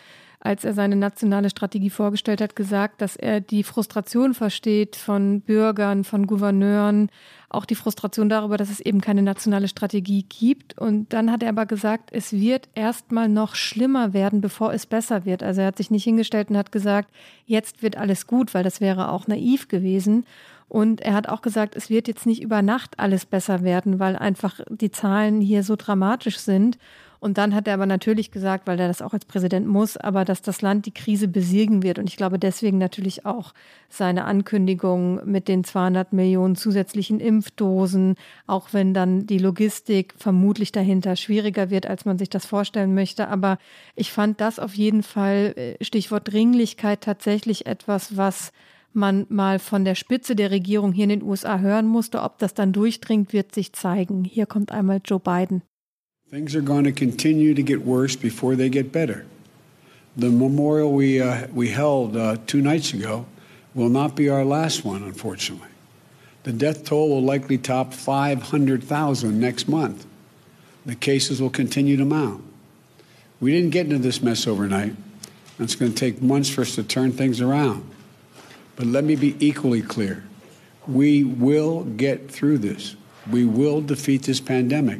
[SPEAKER 2] als er seine nationale Strategie vorgestellt hat, gesagt, dass er die Frustration versteht von Bürgern, von Gouverneuren, auch die Frustration darüber, dass es eben keine nationale Strategie gibt. Und dann hat er aber gesagt, es wird erstmal noch schlimmer werden, bevor es besser wird. Also er hat sich nicht hingestellt und hat gesagt, jetzt wird alles gut, weil das wäre auch naiv gewesen. Und er hat auch gesagt, es wird jetzt nicht über Nacht alles besser werden, weil einfach die Zahlen hier so dramatisch sind. Und dann hat er aber natürlich gesagt, weil er das auch als Präsident muss, aber dass das Land die Krise besiegen wird. Und ich glaube deswegen natürlich auch seine Ankündigung mit den 200 Millionen zusätzlichen Impfdosen, auch wenn dann die Logistik vermutlich dahinter schwieriger wird, als man sich das vorstellen möchte. Aber ich fand das auf jeden Fall, äh, Stichwort Dringlichkeit, tatsächlich etwas, was man mal von der Spitze der Regierung hier in den USA hören musste. Ob das dann durchdringt, wird sich zeigen. Hier kommt einmal Joe Biden.
[SPEAKER 5] Things are going to continue to get worse before they get better. The memorial we, uh, we held uh, two nights ago will not be our last one, unfortunately. The death toll will likely top 500,000 next month. The cases will continue to mount. We didn't get into this mess overnight, and it's going to take months for us to turn things around. But let me be equally clear we will get through this, we will defeat this pandemic.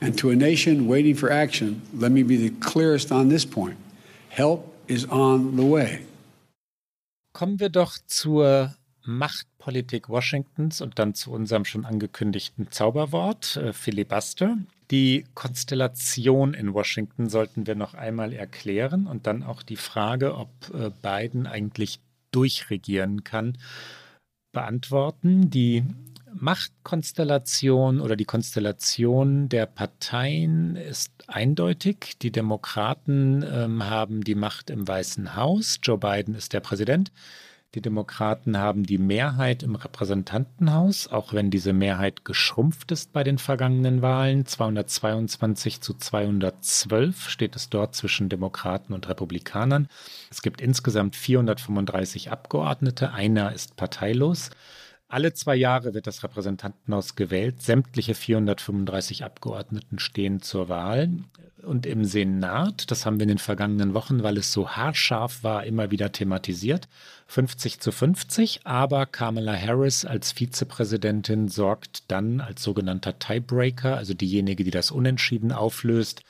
[SPEAKER 5] And to a nation waiting for action, let me be the clearest on
[SPEAKER 3] this point. Help is on the way. Kommen wir doch zur Machtpolitik Washingtons und dann zu unserem schon angekündigten Zauberwort, äh, Filibuster. Die Konstellation in Washington sollten wir noch einmal erklären und dann auch die Frage, ob äh, Biden eigentlich durchregieren kann, beantworten. Die Machtkonstellation oder die Konstellation der Parteien ist eindeutig. Die Demokraten ähm, haben die Macht im Weißen Haus. Joe Biden ist der Präsident. Die Demokraten haben die Mehrheit im Repräsentantenhaus, auch wenn diese Mehrheit geschrumpft ist bei den vergangenen Wahlen. 222 zu 212 steht es dort zwischen Demokraten und Republikanern. Es gibt insgesamt 435 Abgeordnete, einer ist parteilos. Alle zwei Jahre wird das Repräsentantenhaus gewählt. Sämtliche 435 Abgeordneten stehen zur Wahl. Und im Senat, das haben wir in den vergangenen Wochen, weil es so haarscharf war, immer wieder thematisiert, 50 zu 50. Aber Kamala Harris als Vizepräsidentin sorgt dann als sogenannter Tiebreaker, also diejenige, die das Unentschieden auflöst,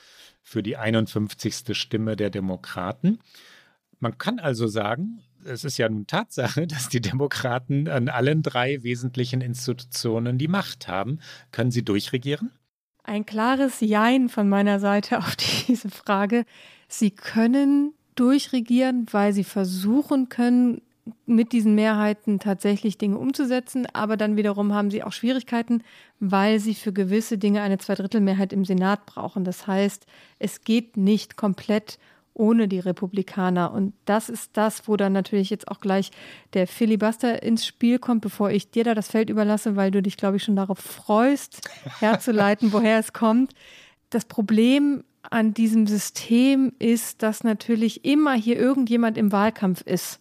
[SPEAKER 3] für die 51. Stimme der Demokraten. Man kann also sagen, es ist ja nun Tatsache, dass die Demokraten an allen drei wesentlichen Institutionen die Macht haben. Können sie durchregieren?
[SPEAKER 2] Ein klares Jein von meiner Seite auf diese Frage. Sie können durchregieren, weil sie versuchen können, mit diesen Mehrheiten tatsächlich Dinge umzusetzen, aber dann wiederum haben sie auch Schwierigkeiten, weil sie für gewisse Dinge eine Zweidrittelmehrheit im Senat brauchen. Das heißt, es geht nicht komplett um ohne die Republikaner. Und das ist das, wo dann natürlich jetzt auch gleich der Filibuster ins Spiel kommt, bevor ich dir da das Feld überlasse, weil du dich, glaube ich, schon darauf freust, herzuleiten, woher es kommt. Das Problem an diesem System ist, dass natürlich immer hier irgendjemand im Wahlkampf ist.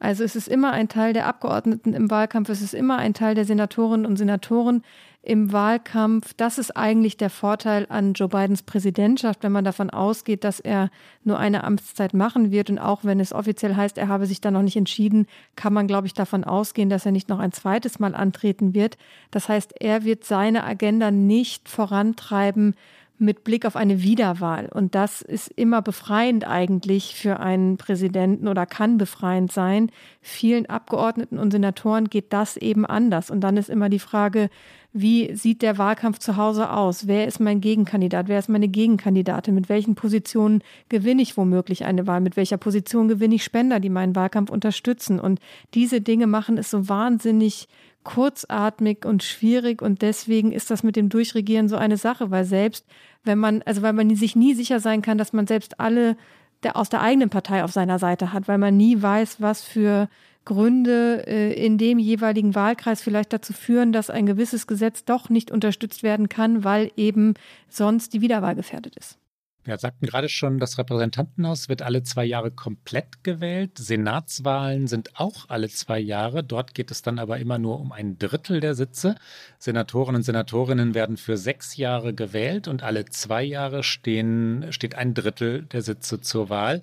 [SPEAKER 2] Also es ist immer ein Teil der Abgeordneten im Wahlkampf, es ist immer ein Teil der Senatorinnen und Senatoren im Wahlkampf. Das ist eigentlich der Vorteil an Joe Bidens Präsidentschaft, wenn man davon ausgeht, dass er nur eine Amtszeit machen wird. Und auch wenn es offiziell heißt, er habe sich da noch nicht entschieden, kann man, glaube ich, davon ausgehen, dass er nicht noch ein zweites Mal antreten wird. Das heißt, er wird seine Agenda nicht vorantreiben, mit Blick auf eine Wiederwahl. Und das ist immer befreiend eigentlich für einen Präsidenten oder kann befreiend sein. Vielen Abgeordneten und Senatoren geht das eben anders. Und dann ist immer die Frage, wie sieht der Wahlkampf zu Hause aus? Wer ist mein Gegenkandidat? Wer ist meine Gegenkandidatin? Mit welchen Positionen gewinne ich womöglich eine Wahl? Mit welcher Position gewinne ich Spender, die meinen Wahlkampf unterstützen? Und diese Dinge machen es so wahnsinnig kurzatmig und schwierig und deswegen ist das mit dem Durchregieren so eine Sache, weil selbst wenn man, also weil man sich nie sicher sein kann, dass man selbst alle der, aus der eigenen Partei auf seiner Seite hat, weil man nie weiß, was für Gründe äh, in dem jeweiligen Wahlkreis vielleicht dazu führen, dass ein gewisses Gesetz doch nicht unterstützt werden kann, weil eben sonst die Wiederwahl gefährdet ist.
[SPEAKER 3] Wir sagten gerade schon, das Repräsentantenhaus wird alle zwei Jahre komplett gewählt. Senatswahlen sind auch alle zwei Jahre. Dort geht es dann aber immer nur um ein Drittel der Sitze. Senatoren und Senatorinnen werden für sechs Jahre gewählt und alle zwei Jahre stehen, steht ein Drittel der Sitze zur Wahl.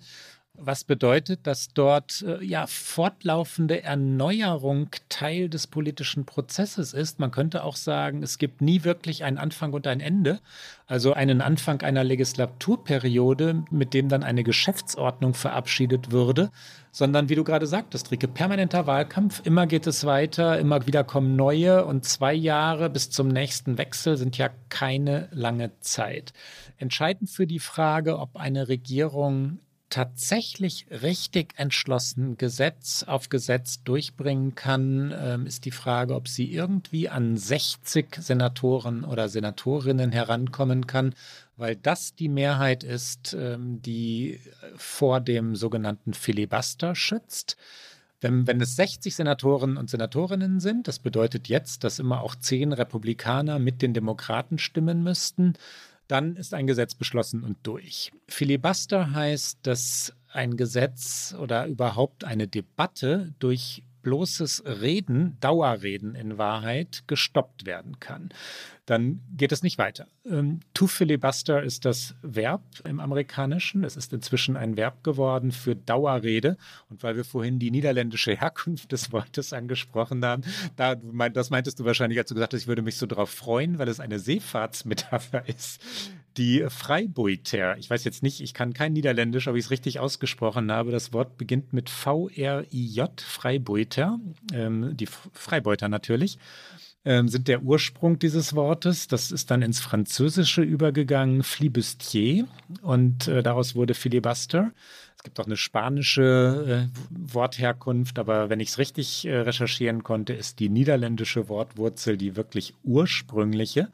[SPEAKER 3] Was bedeutet, dass dort äh, ja fortlaufende Erneuerung Teil des politischen Prozesses ist. Man könnte auch sagen, es gibt nie wirklich einen Anfang und ein Ende. Also einen Anfang einer Legislaturperiode, mit dem dann eine Geschäftsordnung verabschiedet würde, sondern wie du gerade sagtest, Rieke, permanenter Wahlkampf, immer geht es weiter, immer wieder kommen neue und zwei Jahre bis zum nächsten Wechsel sind ja keine lange Zeit. Entscheidend für die Frage, ob eine Regierung tatsächlich richtig entschlossen Gesetz auf Gesetz durchbringen kann, ähm, ist die Frage, ob sie irgendwie an 60 Senatoren oder Senatorinnen herankommen kann, weil das die Mehrheit ist, ähm, die vor dem sogenannten Filibuster schützt. Denn wenn es 60 Senatoren und Senatorinnen sind, das bedeutet jetzt, dass immer auch zehn Republikaner mit den Demokraten stimmen müssten dann ist ein Gesetz beschlossen und durch. Filibuster heißt, dass ein Gesetz oder überhaupt eine Debatte durch bloßes Reden, Dauerreden in Wahrheit, gestoppt werden kann. Dann geht es nicht weiter. Ähm, to filibuster ist das Verb im Amerikanischen. Es ist inzwischen ein Verb geworden für Dauerrede. Und weil wir vorhin die niederländische Herkunft des Wortes angesprochen haben, da, das meintest du wahrscheinlich, als du gesagt hast, ich würde mich so darauf freuen, weil es eine Seefahrtsmetapher ist die Freibeuter, Ich weiß jetzt nicht, ich kann kein Niederländisch, ob ich es richtig ausgesprochen habe. Das Wort beginnt mit V-R-I-J, Freibeuter, Ähm, die Freibeuter natürlich ähm, sind der Ursprung dieses Wortes. Das ist dann ins Französische übergegangen, flibustier, und äh, daraus wurde filibuster. Es gibt auch eine spanische äh, Wortherkunft, aber wenn ich es richtig äh, recherchieren konnte, ist die niederländische Wortwurzel die wirklich ursprüngliche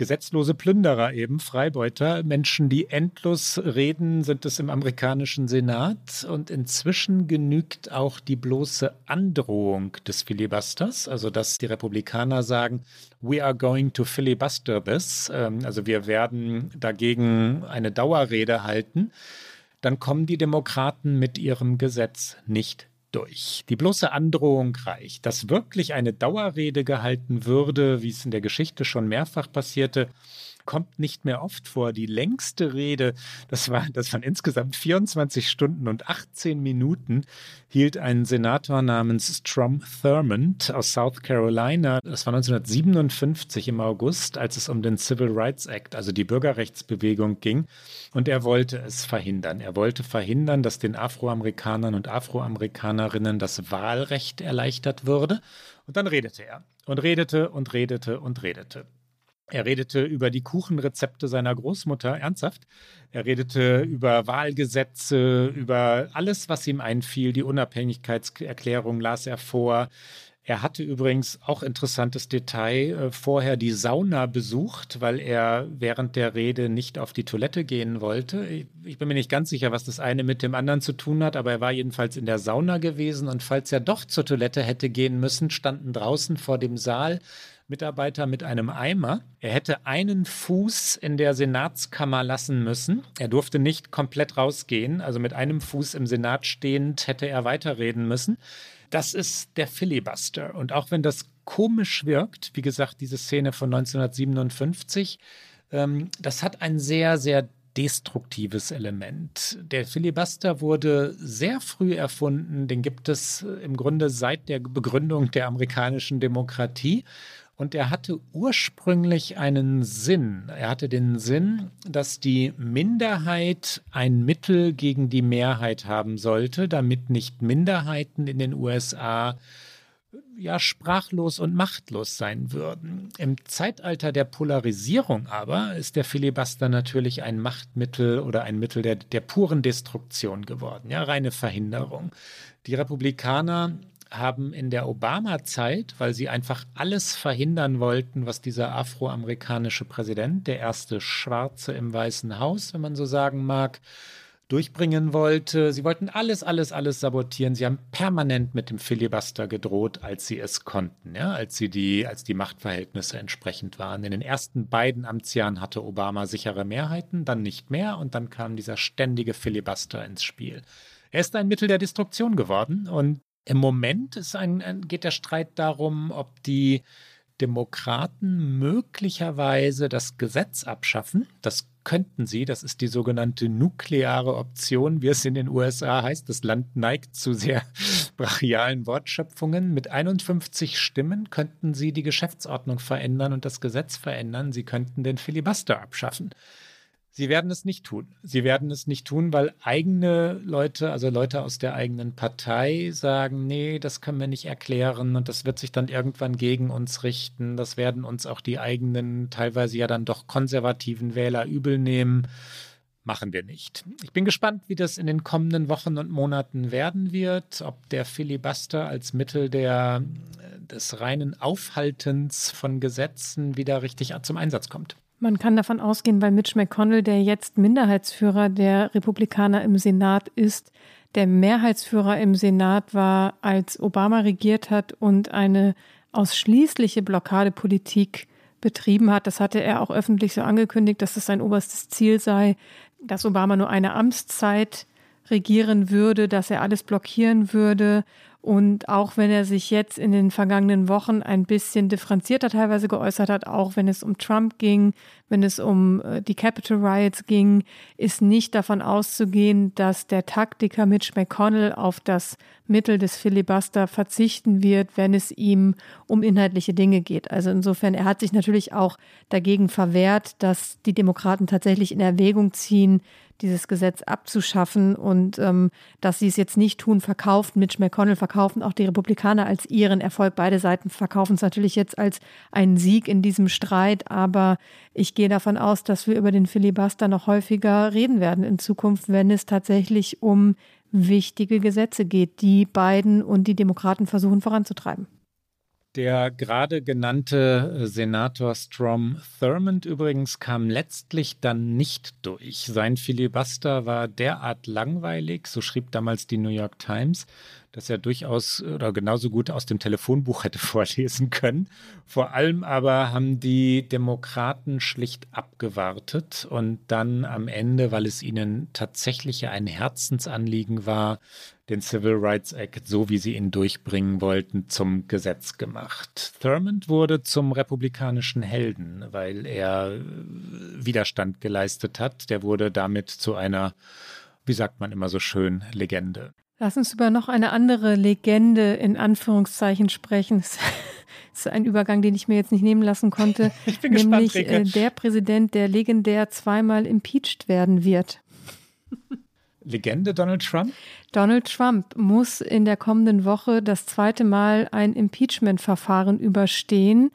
[SPEAKER 3] gesetzlose Plünderer eben, Freibeuter, Menschen, die endlos reden, sind es im amerikanischen Senat. Und inzwischen genügt auch die bloße Androhung des Filibusters, also dass die Republikaner sagen, we are going to filibuster this, ähm, also wir werden dagegen eine Dauerrede halten dann kommen die Demokraten mit ihrem Gesetz nicht durch. Die bloße Androhung reicht. Dass wirklich eine Dauerrede gehalten würde, wie es in der Geschichte schon mehrfach passierte, kommt nicht mehr oft vor. Die längste Rede, das, war, das waren insgesamt 24 Stunden und 18 Minuten, hielt ein Senator namens Strom Thurmond aus South Carolina. Das war 1957 im August, als es um den Civil Rights Act, also die Bürgerrechtsbewegung ging. Und er wollte es verhindern. Er wollte verhindern, dass den Afroamerikanern und Afroamerikanerinnen das Wahlrecht erleichtert würde. Und dann redete er und redete und redete und redete. Er redete über die Kuchenrezepte seiner Großmutter, ernsthaft. Er redete über Wahlgesetze, über alles, was ihm einfiel. Die Unabhängigkeitserklärung las er vor. Er hatte übrigens auch interessantes Detail äh, vorher die Sauna besucht, weil er während der Rede nicht auf die Toilette gehen wollte. Ich bin mir nicht ganz sicher, was das eine mit dem anderen zu tun hat, aber er war jedenfalls in der Sauna gewesen und falls er doch zur Toilette hätte gehen müssen, standen draußen vor dem Saal Mitarbeiter mit einem Eimer. Er hätte einen Fuß in der Senatskammer lassen müssen. Er durfte nicht komplett rausgehen. Also mit einem Fuß im Senat stehend hätte er weiterreden müssen. Das ist der Filibuster. Und auch wenn das komisch wirkt, wie gesagt, diese Szene von 1957, ähm, das hat ein sehr, sehr destruktives Element. Der Filibuster wurde sehr früh erfunden, den gibt es äh, im Grunde seit der Begründung der amerikanischen Demokratie. Und er hatte ursprünglich einen Sinn. Er hatte den Sinn, dass die Minderheit ein Mittel gegen die Mehrheit haben sollte, damit nicht Minderheiten in den USA ja sprachlos und machtlos sein würden. Im Zeitalter der Polarisierung aber ist der Filibuster natürlich ein Machtmittel oder ein Mittel der, der puren Destruktion geworden, ja, reine Verhinderung. Die Republikaner haben in der Obama-Zeit, weil sie einfach alles verhindern wollten, was dieser afroamerikanische Präsident, der erste Schwarze im Weißen Haus, wenn man so sagen mag, durchbringen wollte. Sie wollten alles, alles, alles sabotieren. Sie haben permanent mit dem Filibuster gedroht, als sie es konnten, ja, als sie die, als die Machtverhältnisse entsprechend waren. In den ersten beiden Amtsjahren hatte Obama sichere Mehrheiten, dann nicht mehr und dann kam dieser ständige Filibuster ins Spiel. Er ist ein Mittel der Destruktion geworden und im Moment ist ein, geht der Streit darum, ob die Demokraten möglicherweise das Gesetz abschaffen. Das könnten sie. Das ist die sogenannte nukleare Option, wie es in den USA heißt. Das Land neigt zu sehr brachialen Wortschöpfungen. Mit 51 Stimmen könnten sie die Geschäftsordnung verändern und das Gesetz verändern. Sie könnten den Filibuster abschaffen. Sie werden es nicht tun. Sie werden es nicht tun, weil eigene Leute, also Leute aus der eigenen Partei, sagen, nee, das können wir nicht erklären und das wird sich dann irgendwann gegen uns richten. Das werden uns auch die eigenen, teilweise ja dann doch konservativen Wähler übel nehmen. Machen wir nicht. Ich bin gespannt, wie das in den kommenden Wochen und Monaten werden wird, ob der Filibuster als Mittel der, des reinen Aufhaltens von Gesetzen wieder richtig zum Einsatz kommt.
[SPEAKER 2] Man kann davon ausgehen, weil Mitch McConnell, der jetzt Minderheitsführer der Republikaner im Senat ist, der Mehrheitsführer im Senat war, als Obama regiert hat und eine ausschließliche Blockadepolitik betrieben hat. Das hatte er auch öffentlich so angekündigt, dass das sein oberstes Ziel sei, dass Obama nur eine Amtszeit regieren würde, dass er alles blockieren würde und auch wenn er sich jetzt in den vergangenen Wochen ein bisschen differenzierter teilweise geäußert hat, auch wenn es um Trump ging, wenn es um äh, die Capitol Riots ging, ist nicht davon auszugehen, dass der Taktiker Mitch McConnell auf das Mittel des Filibuster verzichten wird, wenn es ihm um inhaltliche Dinge geht. Also insofern, er hat sich natürlich auch dagegen verwehrt, dass die Demokraten tatsächlich in Erwägung ziehen, dieses Gesetz abzuschaffen und ähm, dass sie es jetzt nicht tun, verkauft Mitch McConnell, verkaufen auch die Republikaner als ihren Erfolg. Beide Seiten verkaufen es natürlich jetzt als einen Sieg in diesem Streit, aber ich gehe davon aus, dass wir über den Filibuster noch häufiger reden werden in Zukunft, wenn es tatsächlich um wichtige Gesetze geht, die Biden und die Demokraten versuchen voranzutreiben.
[SPEAKER 3] Der gerade genannte äh, Senator Strom Thurmond übrigens kam letztlich dann nicht durch. Sein Filibuster war derart langweilig, so schrieb damals die New York Times, dass er durchaus äh, oder genauso gut aus dem Telefonbuch hätte vorlesen können. Vor allem aber haben die Demokraten schlicht abgewartet und dann am Ende, weil es ihnen tatsächlich ein Herzensanliegen war, den Civil Rights Act, so wie sie ihn durchbringen wollten, zum Gesetz gemacht. Thurmond wurde zum republikanischen Helden, weil er äh, Widerstand geleistet hat. Der wurde damit zu einer, wie sagt man immer so schön, Legende.
[SPEAKER 2] Lass uns über noch eine andere Legende in Anführungszeichen sprechen. Das ist ein Übergang, den ich mir jetzt nicht nehmen lassen konnte. ich bin nämlich gespannt, Rike. Äh, der Präsident, der legendär zweimal impeached werden wird.
[SPEAKER 3] Legende Donald Trump?
[SPEAKER 2] Donald Trump muss in der kommenden Woche das zweite Mal ein Impeachment-Verfahren überstehen.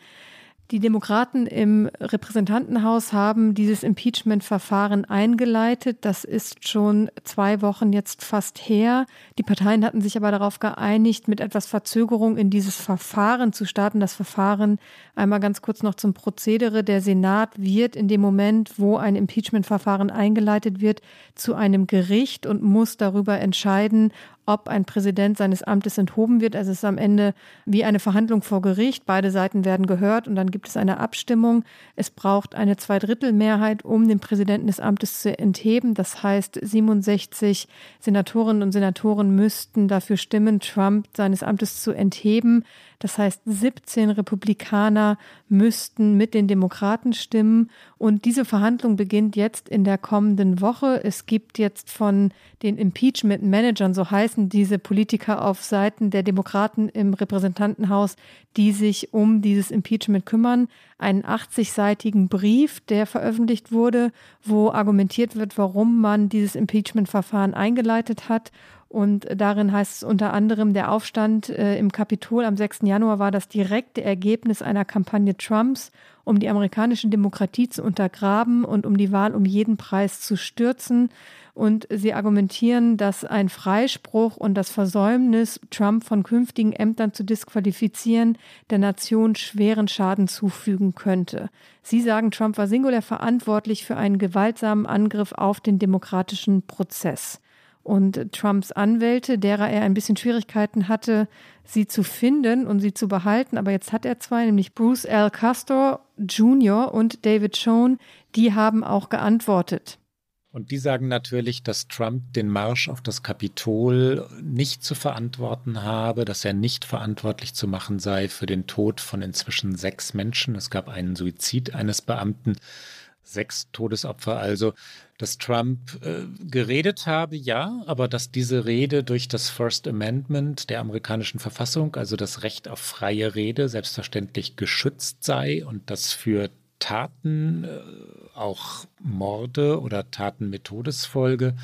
[SPEAKER 2] Die Demokraten im Repräsentantenhaus haben dieses Impeachment-Verfahren eingeleitet. Das ist schon zwei Wochen jetzt fast her. Die Parteien hatten sich aber darauf geeinigt, mit etwas Verzögerung in dieses Verfahren zu starten. Das Verfahren, einmal ganz kurz noch zum Prozedere, der Senat wird in dem Moment, wo ein Impeachment-Verfahren eingeleitet wird, zu einem Gericht und muss darüber entscheiden, ob ein Präsident seines Amtes enthoben wird. Also es ist am Ende wie eine Verhandlung vor Gericht. Beide Seiten werden gehört und dann gibt es eine Abstimmung. Es braucht eine Zweidrittelmehrheit, um den Präsidenten des Amtes zu entheben. Das heißt, 67 Senatorinnen und Senatoren müssten dafür stimmen, Trump seines Amtes zu entheben. Das heißt, 17 Republikaner müssten mit den Demokraten stimmen. Und diese Verhandlung beginnt jetzt in der kommenden Woche. Es gibt jetzt von den Impeachment-Managern, so heißen diese Politiker auf Seiten der Demokraten im Repräsentantenhaus, die sich um dieses Impeachment kümmern, einen 80-seitigen Brief, der veröffentlicht wurde, wo argumentiert wird, warum man dieses Impeachment-Verfahren eingeleitet hat und darin heißt es unter anderem, der Aufstand äh, im Kapitol am 6. Januar war das direkte Ergebnis einer Kampagne Trumps, um die amerikanische Demokratie zu untergraben und um die Wahl um jeden Preis zu stürzen. Und sie argumentieren, dass ein Freispruch und das Versäumnis, Trump von künftigen Ämtern zu disqualifizieren, der Nation schweren Schaden zufügen könnte. Sie sagen, Trump war singulär verantwortlich für einen gewaltsamen Angriff auf den demokratischen Prozess und Trumps Anwälte, derer er ein bisschen Schwierigkeiten hatte, sie zu finden und sie zu behalten. Aber jetzt hat er zwei, nämlich Bruce L. Castor Jr. und David Schoen, die haben auch geantwortet.
[SPEAKER 3] Und die sagen natürlich, dass Trump den Marsch auf das Kapitol nicht zu verantworten habe, dass er nicht verantwortlich zu machen sei für den Tod von inzwischen sechs Menschen. Es gab einen Suizid eines Beamten sechs Todesopfer also, dass Trump äh, geredet habe, ja, aber dass diese Rede durch das First Amendment der amerikanischen Verfassung, also das Recht auf freie Rede, selbstverständlich geschützt sei und dass für Taten, äh, auch Morde oder Taten mit Todesfolge,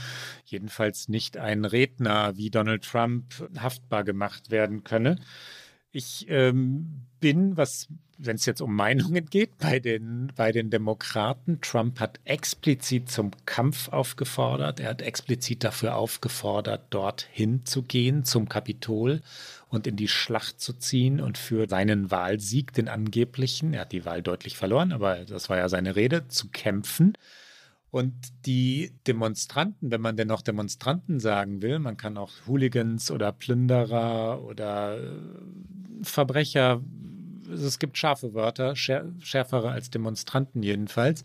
[SPEAKER 3] jedenfalls nicht ein Redner wie Donald Trump haftbar gemacht werden könne. Ich ähm, bin, was, wenn es jetzt um Meinungen geht, bei den, bei den Demokraten. Trump hat explizit zum Kampf aufgefordert. Er hat explizit dafür aufgefordert, dorthin zu gehen, zum Kapitol und in die Schlacht zu ziehen und für seinen Wahlsieg, den angeblichen, er hat die Wahl deutlich verloren, aber das war ja seine Rede, zu kämpfen. Und die Demonstranten, wenn man denn noch Demonstranten sagen will, man kann auch Hooligans oder Plünderer oder äh, Verbrecher also es gibt scharfe Wörter, schärfere als Demonstranten jedenfalls,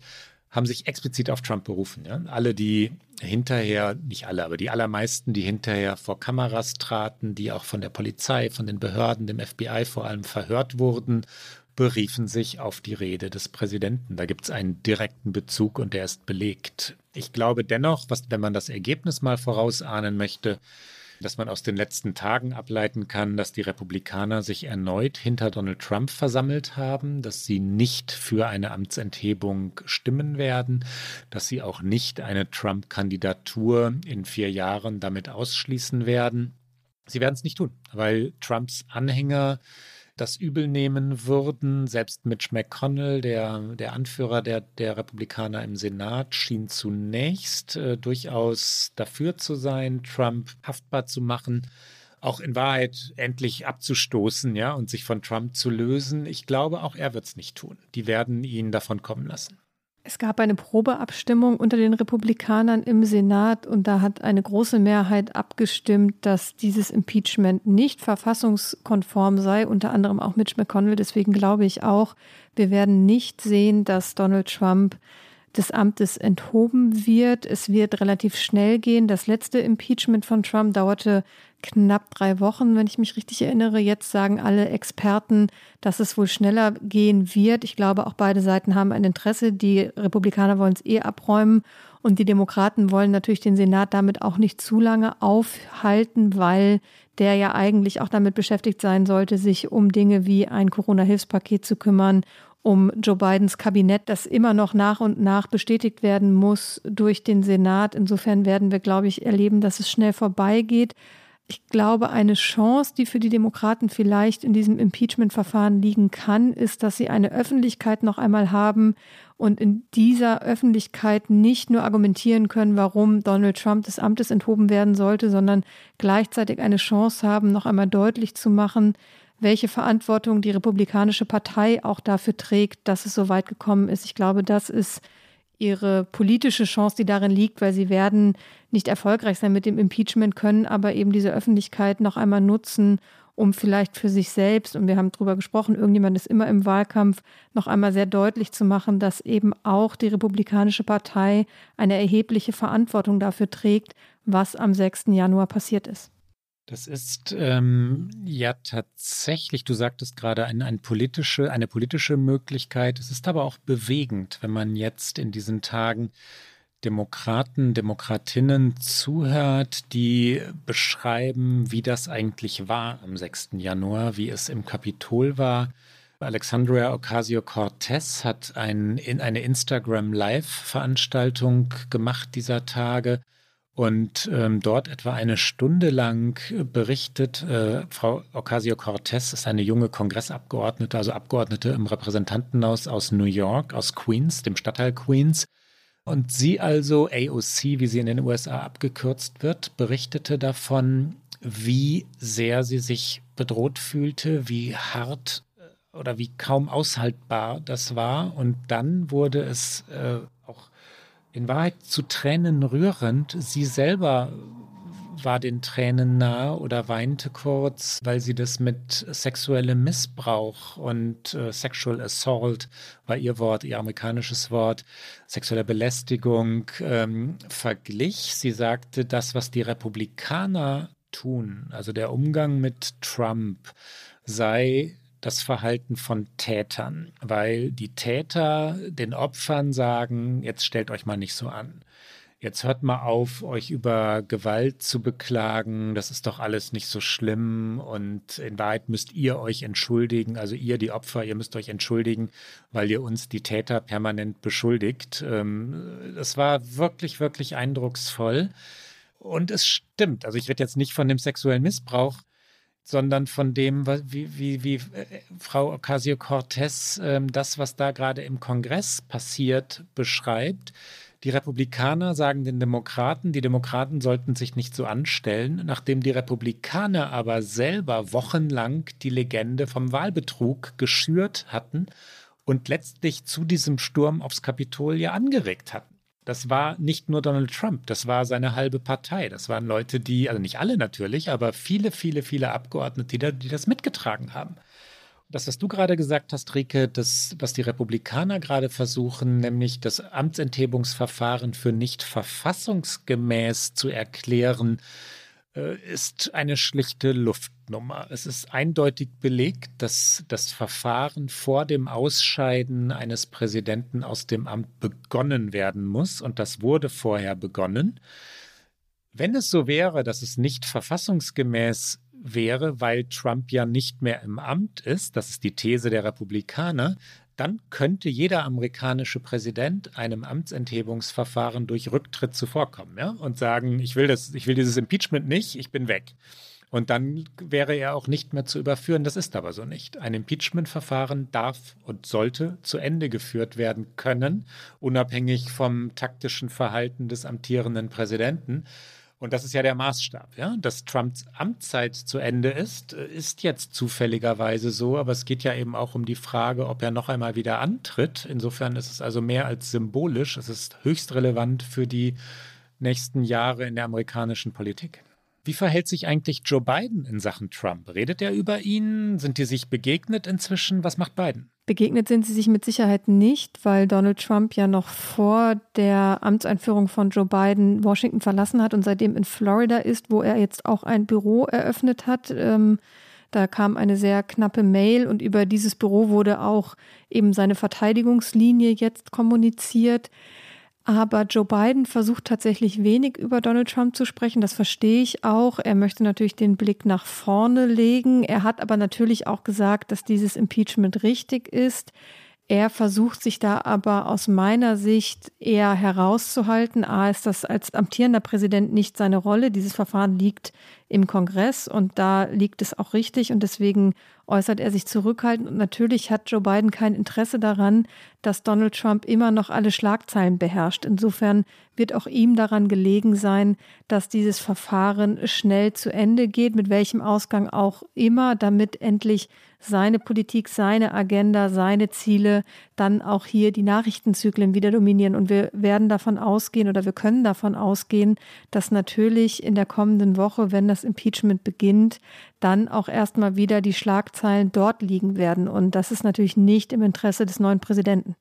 [SPEAKER 3] haben sich explizit auf Trump berufen. Ja? Alle, die hinterher, nicht alle, aber die allermeisten, die hinterher vor Kameras traten, die auch von der Polizei, von den Behörden, dem FBI vor allem verhört wurden, beriefen sich auf die Rede des Präsidenten. Da gibt es einen direkten Bezug und der ist belegt. Ich glaube dennoch, was, wenn man das Ergebnis mal vorausahnen möchte, dass man aus den letzten Tagen ableiten kann, dass die Republikaner sich erneut hinter Donald Trump versammelt haben, dass sie nicht für eine Amtsenthebung stimmen werden, dass sie auch nicht eine Trump-Kandidatur in vier Jahren damit ausschließen werden. Sie werden es nicht tun, weil Trumps Anhänger das übel nehmen würden. Selbst Mitch McConnell, der, der Anführer der, der Republikaner im Senat, schien zunächst äh, durchaus dafür zu sein, Trump haftbar zu machen auch in Wahrheit endlich abzustoßen, ja, und sich von Trump zu lösen. Ich glaube, auch er wird es nicht tun. Die werden ihn davon kommen lassen.
[SPEAKER 2] Es gab eine Probeabstimmung unter den Republikanern im Senat und da hat eine große Mehrheit abgestimmt, dass dieses Impeachment nicht verfassungskonform sei, unter anderem auch Mitch McConnell. Deswegen glaube ich auch, wir werden nicht sehen, dass Donald Trump des Amtes enthoben wird. Es wird relativ schnell gehen. Das letzte Impeachment von Trump dauerte knapp drei Wochen, wenn ich mich richtig erinnere. Jetzt sagen alle Experten, dass es wohl schneller gehen wird. Ich glaube, auch beide Seiten haben ein Interesse. Die Republikaner wollen es eh abräumen und die Demokraten wollen natürlich den Senat damit auch nicht zu lange aufhalten, weil der ja eigentlich auch damit beschäftigt sein sollte, sich um Dinge wie ein Corona-Hilfspaket zu kümmern, um Joe Bidens Kabinett, das immer noch nach und nach bestätigt werden muss durch den Senat. Insofern werden wir, glaube ich, erleben, dass es schnell vorbeigeht ich glaube, eine Chance, die für die Demokraten vielleicht in diesem Impeachment-Verfahren liegen kann, ist, dass sie eine Öffentlichkeit noch einmal haben und in dieser Öffentlichkeit nicht nur argumentieren können, warum Donald Trump des Amtes enthoben werden sollte, sondern gleichzeitig eine Chance haben, noch einmal deutlich zu machen, welche Verantwortung die Republikanische Partei auch dafür trägt, dass es so weit gekommen ist. Ich glaube, das ist ihre politische Chance, die darin liegt, weil sie werden nicht erfolgreich sein mit dem Impeachment, können aber eben diese Öffentlichkeit noch einmal nutzen, um vielleicht für sich selbst, und wir haben drüber gesprochen, irgendjemand ist immer im Wahlkampf, noch einmal sehr deutlich zu machen, dass eben auch die Republikanische Partei eine erhebliche Verantwortung dafür trägt, was am 6. Januar passiert ist.
[SPEAKER 3] Das ist ähm, ja tatsächlich, du sagtest gerade, ein, ein politische, eine politische Möglichkeit. Es ist aber auch bewegend, wenn man jetzt in diesen Tagen Demokraten, Demokratinnen zuhört, die beschreiben, wie das eigentlich war am 6. Januar, wie es im Kapitol war. Alexandria Ocasio-Cortez hat ein, eine Instagram-Live-Veranstaltung gemacht dieser Tage und ähm, dort etwa eine Stunde lang berichtet. Äh, Frau Ocasio-Cortez ist eine junge Kongressabgeordnete, also Abgeordnete im Repräsentantenhaus aus New York, aus Queens, dem Stadtteil Queens. Und sie also, AOC, wie sie in den USA abgekürzt wird, berichtete davon, wie sehr sie sich bedroht fühlte, wie hart äh, oder wie kaum aushaltbar das war. Und dann wurde es äh, in Wahrheit zu Tränen rührend. Sie selber war den Tränen nahe oder weinte kurz, weil sie das mit sexuellem Missbrauch und äh, Sexual Assault war ihr Wort, ihr amerikanisches Wort, sexueller Belästigung ähm, verglich. Sie sagte, das, was die Republikaner tun, also der Umgang mit Trump, sei das Verhalten von Tätern, weil die Täter den Opfern sagen, jetzt stellt euch mal nicht so an. Jetzt hört mal auf, euch über Gewalt zu beklagen, das ist doch alles nicht so schlimm und in Wahrheit müsst ihr euch entschuldigen, also ihr die Opfer, ihr müsst euch entschuldigen, weil ihr uns die Täter permanent beschuldigt. Ähm, das war wirklich, wirklich eindrucksvoll. Und es stimmt, also ich rede jetzt nicht von dem sexuellen Missbrauch, sondern von dem, wie, wie, wie äh, Frau Ocasio-Cortez ähm, das, was da gerade im Kongress passiert, beschreibt. Die Republikaner sagen den Demokraten, die Demokraten sollten sich nicht so anstellen, nachdem die Republikaner aber selber wochenlang die Legende vom Wahlbetrug geschürt hatten und letztlich zu diesem Sturm aufs Kapitol ja angeregt hatten das war nicht nur Donald Trump, das war seine halbe Partei. Das waren Leute, die, also nicht alle natürlich, aber viele, viele, viele Abgeordnete, die, die das mitgetragen haben. Das, was du gerade gesagt hast, Rike, das, was die Republikaner gerade versuchen, nämlich das Amtsenthebungsverfahren für nicht verfassungsgemäß zu erklären, äh, ist eine schlichte Luftnummer. Es ist eindeutig belegt, dass das Verfahren vor dem Ausscheiden eines Präsidenten aus dem Amt begonnen werden muss und das wurde vorher begonnen. Wenn es so wäre, dass es nicht verfassungsgemäß wäre, weil Trump ja nicht mehr im Amt ist, das ist die These der Republikaner, dann könnte jeder amerikanische Präsident einem Amtsenthebungsverfahren durch Rücktritt zuvorkommen ja? und sagen, ich will, das, ich will dieses Impeachment nicht, ich bin weg. Und dann wäre er auch nicht mehr zu überführen. Das ist aber so nicht. Ein Impeachment-Verfahren darf und sollte zu Ende geführt werden können, unabhängig vom taktischen Verhalten des amtierenden Präsidenten. Und das ist ja der Maßstab, ja. Dass Trumps Amtszeit zu Ende ist, äh, ist jetzt zufälligerweise so, aber es geht ja eben auch um die Frage, ob er noch einmal wieder antritt. Insofern ist es also mehr als symbolisch, es ist höchst relevant für die nächsten Jahre in der amerikanischen Politik. Wie verhält sich eigentlich Joe Biden in Sachen Trump? Redet er über ihn? Sind die sich begegnet inzwischen? Was macht Biden?
[SPEAKER 2] Begegnet sind sie sich mit Sicherheit nicht, weil Donald Trump ja noch vor der Amtseinführung von Joe Biden Washington verlassen hat und seitdem in Florida ist, wo er jetzt auch ein Büro eröffnet hat. Ähm, da kam eine sehr knappe Mail und über dieses Büro wurde auch eben seine Verteidigungslinie jetzt kommuniziert. Aber Joe Biden versucht tatsächlich wenig über Donald Trump zu sprechen. Das verstehe ich auch. Er möchte natürlich den Blick nach vorne legen. Er hat aber natürlich auch gesagt, dass dieses Impeachment richtig ist. Er versucht sich da aber aus meiner Sicht eher herauszuhalten. A ist das als amtierender Präsident nicht seine Rolle. Dieses Verfahren liegt im Kongress und da liegt es auch richtig und deswegen äußert er sich zurückhaltend. Und natürlich hat Joe Biden kein Interesse daran, dass Donald Trump immer noch alle Schlagzeilen beherrscht. Insofern wird auch ihm daran gelegen sein, dass dieses Verfahren schnell zu Ende geht, mit welchem Ausgang auch immer, damit endlich seine Politik, seine Agenda, seine Ziele dann auch hier die Nachrichtenzyklen wieder dominieren. Und wir werden davon ausgehen oder wir können davon ausgehen, dass natürlich in der kommenden Woche, wenn das das Impeachment beginnt, dann auch erstmal wieder die Schlagzeilen dort liegen werden. Und das ist natürlich nicht im Interesse des neuen Präsidenten.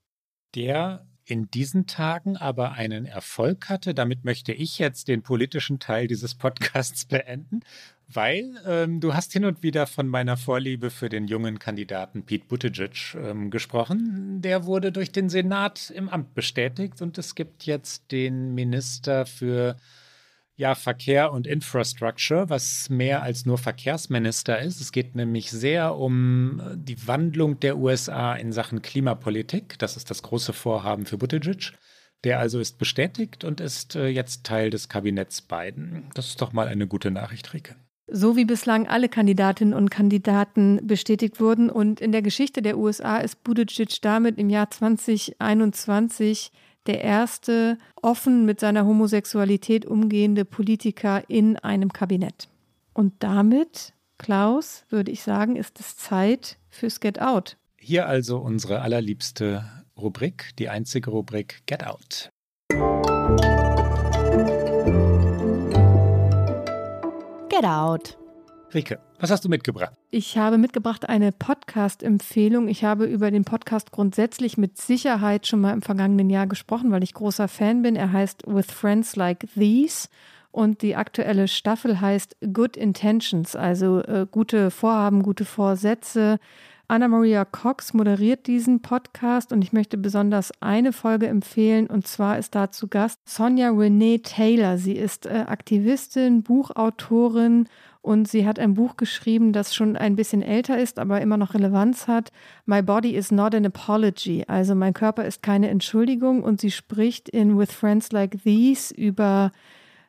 [SPEAKER 3] Der in diesen Tagen aber einen Erfolg hatte. Damit möchte ich jetzt den politischen Teil dieses Podcasts beenden, weil ähm, du hast hin und wieder von meiner Vorliebe für den jungen Kandidaten Pete Buttigieg ähm, gesprochen. Der wurde durch den Senat im Amt bestätigt und es gibt jetzt den Minister für ja, Verkehr und Infrastructure, was mehr als nur Verkehrsminister ist. Es geht nämlich sehr um äh, die Wandlung der USA in Sachen Klimapolitik. Das ist das große Vorhaben für Buttigieg. Der also ist bestätigt und ist äh, jetzt Teil des Kabinetts Biden. Das ist doch mal eine gute Nachricht, Rieke.
[SPEAKER 2] So wie bislang alle Kandidatinnen und Kandidaten bestätigt wurden. Und in der Geschichte der USA ist Buttigieg damit im Jahr 2021 der erste offen mit seiner Homosexualität umgehende Politiker in einem Kabinett. Und damit, Klaus, würde ich sagen, ist es Zeit fürs Get Out.
[SPEAKER 3] Hier also unsere allerliebste Rubrik, die einzige Rubrik Get Out. Get Out. Rike, was hast du mitgebracht?
[SPEAKER 2] Ich habe mitgebracht eine Podcast-Empfehlung. Ich habe über den Podcast grundsätzlich mit Sicherheit schon mal im vergangenen Jahr gesprochen, weil ich großer Fan bin. Er heißt With Friends Like These und die aktuelle Staffel heißt Good Intentions, also äh, gute Vorhaben, gute Vorsätze. Anna Maria Cox moderiert diesen Podcast und ich möchte besonders eine Folge empfehlen und zwar ist da zu Gast Sonja Renee Taylor. Sie ist äh, Aktivistin, Buchautorin und sie hat ein Buch geschrieben, das schon ein bisschen älter ist, aber immer noch Relevanz hat. My Body is not an Apology. Also mein Körper ist keine Entschuldigung. Und sie spricht in With Friends Like These über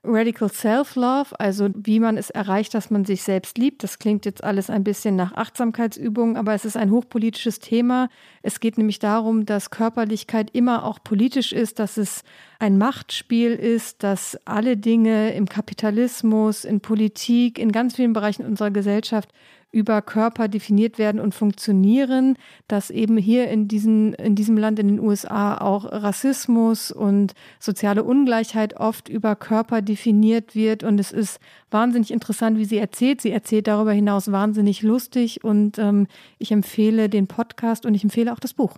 [SPEAKER 2] Radical Self-Love, also wie man es erreicht, dass man sich selbst liebt. Das klingt jetzt alles ein bisschen nach Achtsamkeitsübungen, aber es ist ein hochpolitisches Thema. Es geht nämlich darum, dass Körperlichkeit immer auch politisch ist, dass es ein Machtspiel ist, dass alle Dinge im Kapitalismus, in Politik, in ganz vielen Bereichen unserer Gesellschaft über Körper definiert werden und funktionieren, dass eben hier in, diesen, in diesem Land, in den USA, auch Rassismus und soziale Ungleichheit oft über Körper definiert wird. Und es ist wahnsinnig interessant, wie sie erzählt. Sie erzählt darüber hinaus wahnsinnig lustig und ähm, ich empfehle den Podcast und ich empfehle auch auch das Buch.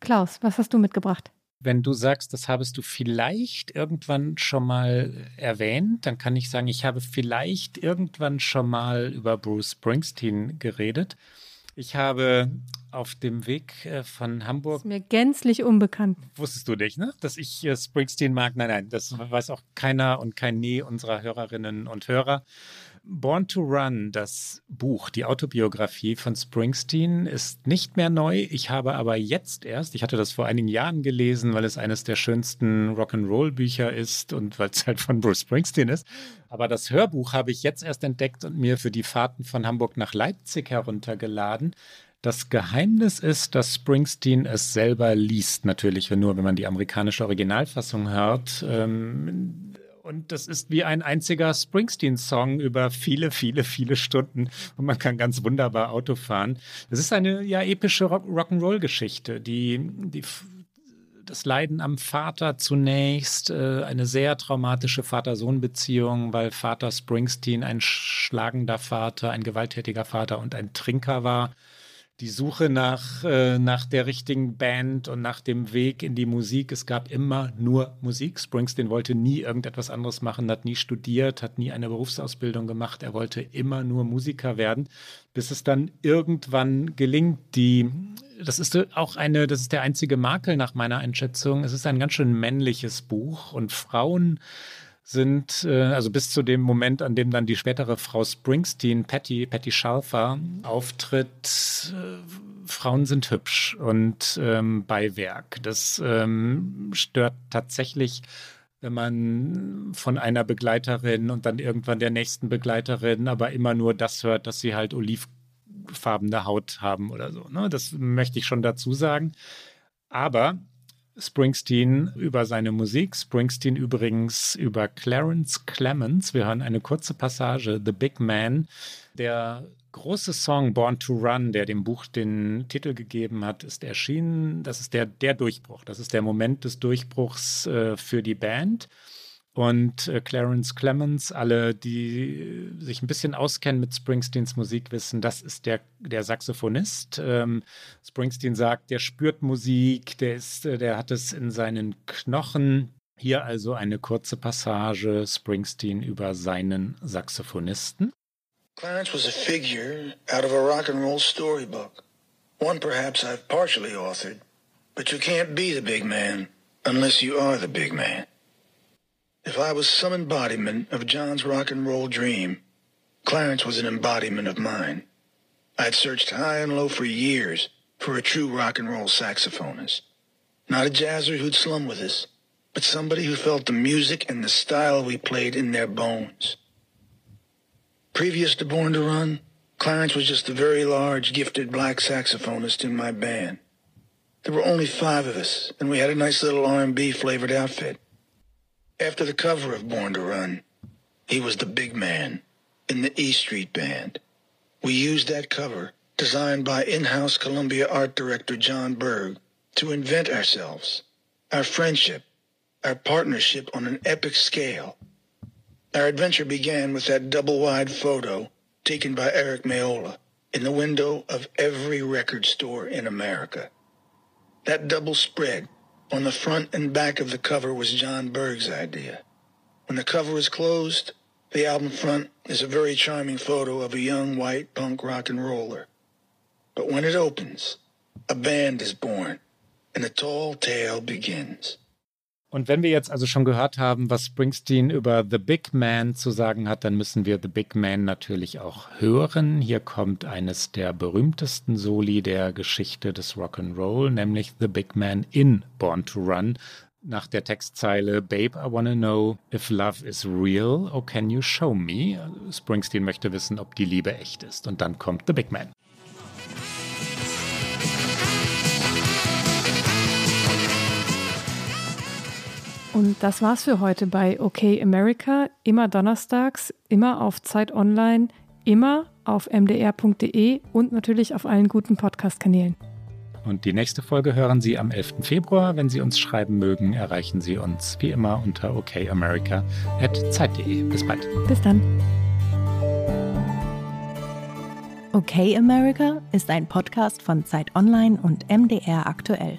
[SPEAKER 2] Klaus, was hast du mitgebracht?
[SPEAKER 3] Wenn du sagst, das habest du vielleicht irgendwann schon mal erwähnt, dann kann ich sagen, ich habe vielleicht irgendwann schon mal über Bruce Springsteen geredet. Ich habe auf dem Weg äh, von Hamburg. Das
[SPEAKER 2] ist mir gänzlich unbekannt.
[SPEAKER 3] Wusstest du nicht, ne? Dass ich äh, Springsteen mag? Nein, nein, das weiß auch keiner und kein Nee unserer Hörerinnen und Hörer. Born to Run, das Buch, die Autobiografie von Springsteen, ist nicht mehr neu. Ich habe aber jetzt erst, ich hatte das vor einigen Jahren gelesen, weil es eines der schönsten Rock'n'Roll-Bücher ist und weil es halt von Bruce Springsteen ist. Aber das Hörbuch habe ich jetzt erst entdeckt und mir für die Fahrten von Hamburg nach Leipzig heruntergeladen. Das Geheimnis ist, dass Springsteen es selber liest, natürlich nur, wenn man die amerikanische Originalfassung hört. Ähm, und das ist wie ein einziger Springsteen-Song über viele, viele, viele Stunden. Und man kann ganz wunderbar Auto fahren. Es ist eine ja epische Rock'n'Roll-Geschichte, die, die das Leiden am Vater zunächst, äh, eine sehr traumatische Vater-Sohn-Beziehung, weil Vater Springsteen ein schlagender Vater, ein gewalttätiger Vater und ein Trinker war die Suche nach, äh, nach der richtigen Band und nach dem Weg in die Musik. Es gab immer nur Musik. Springsteen wollte nie irgendetwas anderes machen, hat nie studiert, hat nie eine Berufsausbildung gemacht. Er wollte immer nur Musiker werden, bis es dann irgendwann gelingt, die das ist auch eine, das ist der einzige Makel nach meiner Einschätzung. Es ist ein ganz schön männliches Buch und Frauen sind, äh, also bis zu dem Moment, an dem dann die spätere Frau Springsteen, Patty, Patty Schalfer, auftritt, äh, Frauen sind hübsch und ähm, Beiwerk. Das ähm, stört tatsächlich wenn man von einer Begleiterin und dann irgendwann der nächsten Begleiterin aber immer nur das hört, dass sie halt olivfarbene Haut haben oder so. Ne? Das möchte ich schon dazu sagen. Aber Springsteen über seine Musik, Springsteen übrigens über Clarence Clemens. Wir hören eine kurze Passage, The Big Man. Der große Song Born to Run, der dem Buch den Titel gegeben hat, ist erschienen. Das ist der, der Durchbruch. Das ist der Moment des Durchbruchs äh, für die Band und äh, Clarence Clemens. Alle, die äh, sich ein bisschen auskennen mit Springsteens Musik, wissen, das ist der, der Saxophonist. Ähm, Springsteen sagt, der spürt Musik, der, ist, äh, der hat es in seinen Knochen. Hier also eine kurze Passage Springsteen über seinen Saxophonisten. Clarence was a figure out of a rock and roll storybook. One perhaps I've partially authored, but you can't be the big man unless you are the big man. If I was some embodiment of John's rock and roll dream, Clarence was an embodiment of mine. I'd searched high and low for years for a true rock and roll saxophonist. Not a jazzer who'd slum with us, but somebody who felt the music and the style we played in their bones. Previous to Born to Run, Clarence was just a very large, gifted black saxophonist in my band. There were only five of us, and we had a nice little R&B flavored outfit. After the cover of Born to Run, he was the big man in the E Street Band. We used that cover, designed by in-house Columbia art director John Berg, to invent ourselves, our friendship, our partnership on an epic scale. Our adventure began with that double-wide photo taken by Eric Mayola in the window of every record store in America. That double spread on the front and back of the cover was John Berg's idea. When the cover is closed, the album front is a very charming photo of a young white punk rock and roller. But when it opens, a band is born and a tall tale begins. Und wenn wir jetzt also schon gehört haben, was Springsteen über The Big Man zu sagen hat, dann müssen wir The Big Man natürlich auch hören. Hier kommt eines der berühmtesten Soli der Geschichte des Rock'n'Roll, nämlich The Big Man in Born to Run. Nach der Textzeile Babe, I wanna know if love is real, or oh, can you show me? Springsteen möchte wissen, ob die Liebe echt ist. Und dann kommt The Big Man.
[SPEAKER 2] Und das war's für heute bei OK America. Immer donnerstags, immer auf Zeit Online, immer auf mdr.de und natürlich auf allen guten Podcast-Kanälen.
[SPEAKER 3] Und die nächste Folge hören Sie am 11. Februar. Wenn Sie uns schreiben mögen, erreichen Sie uns wie immer unter okamerica.zeit.de. Bis bald.
[SPEAKER 2] Bis dann. OK America ist ein Podcast von Zeit Online und MDR aktuell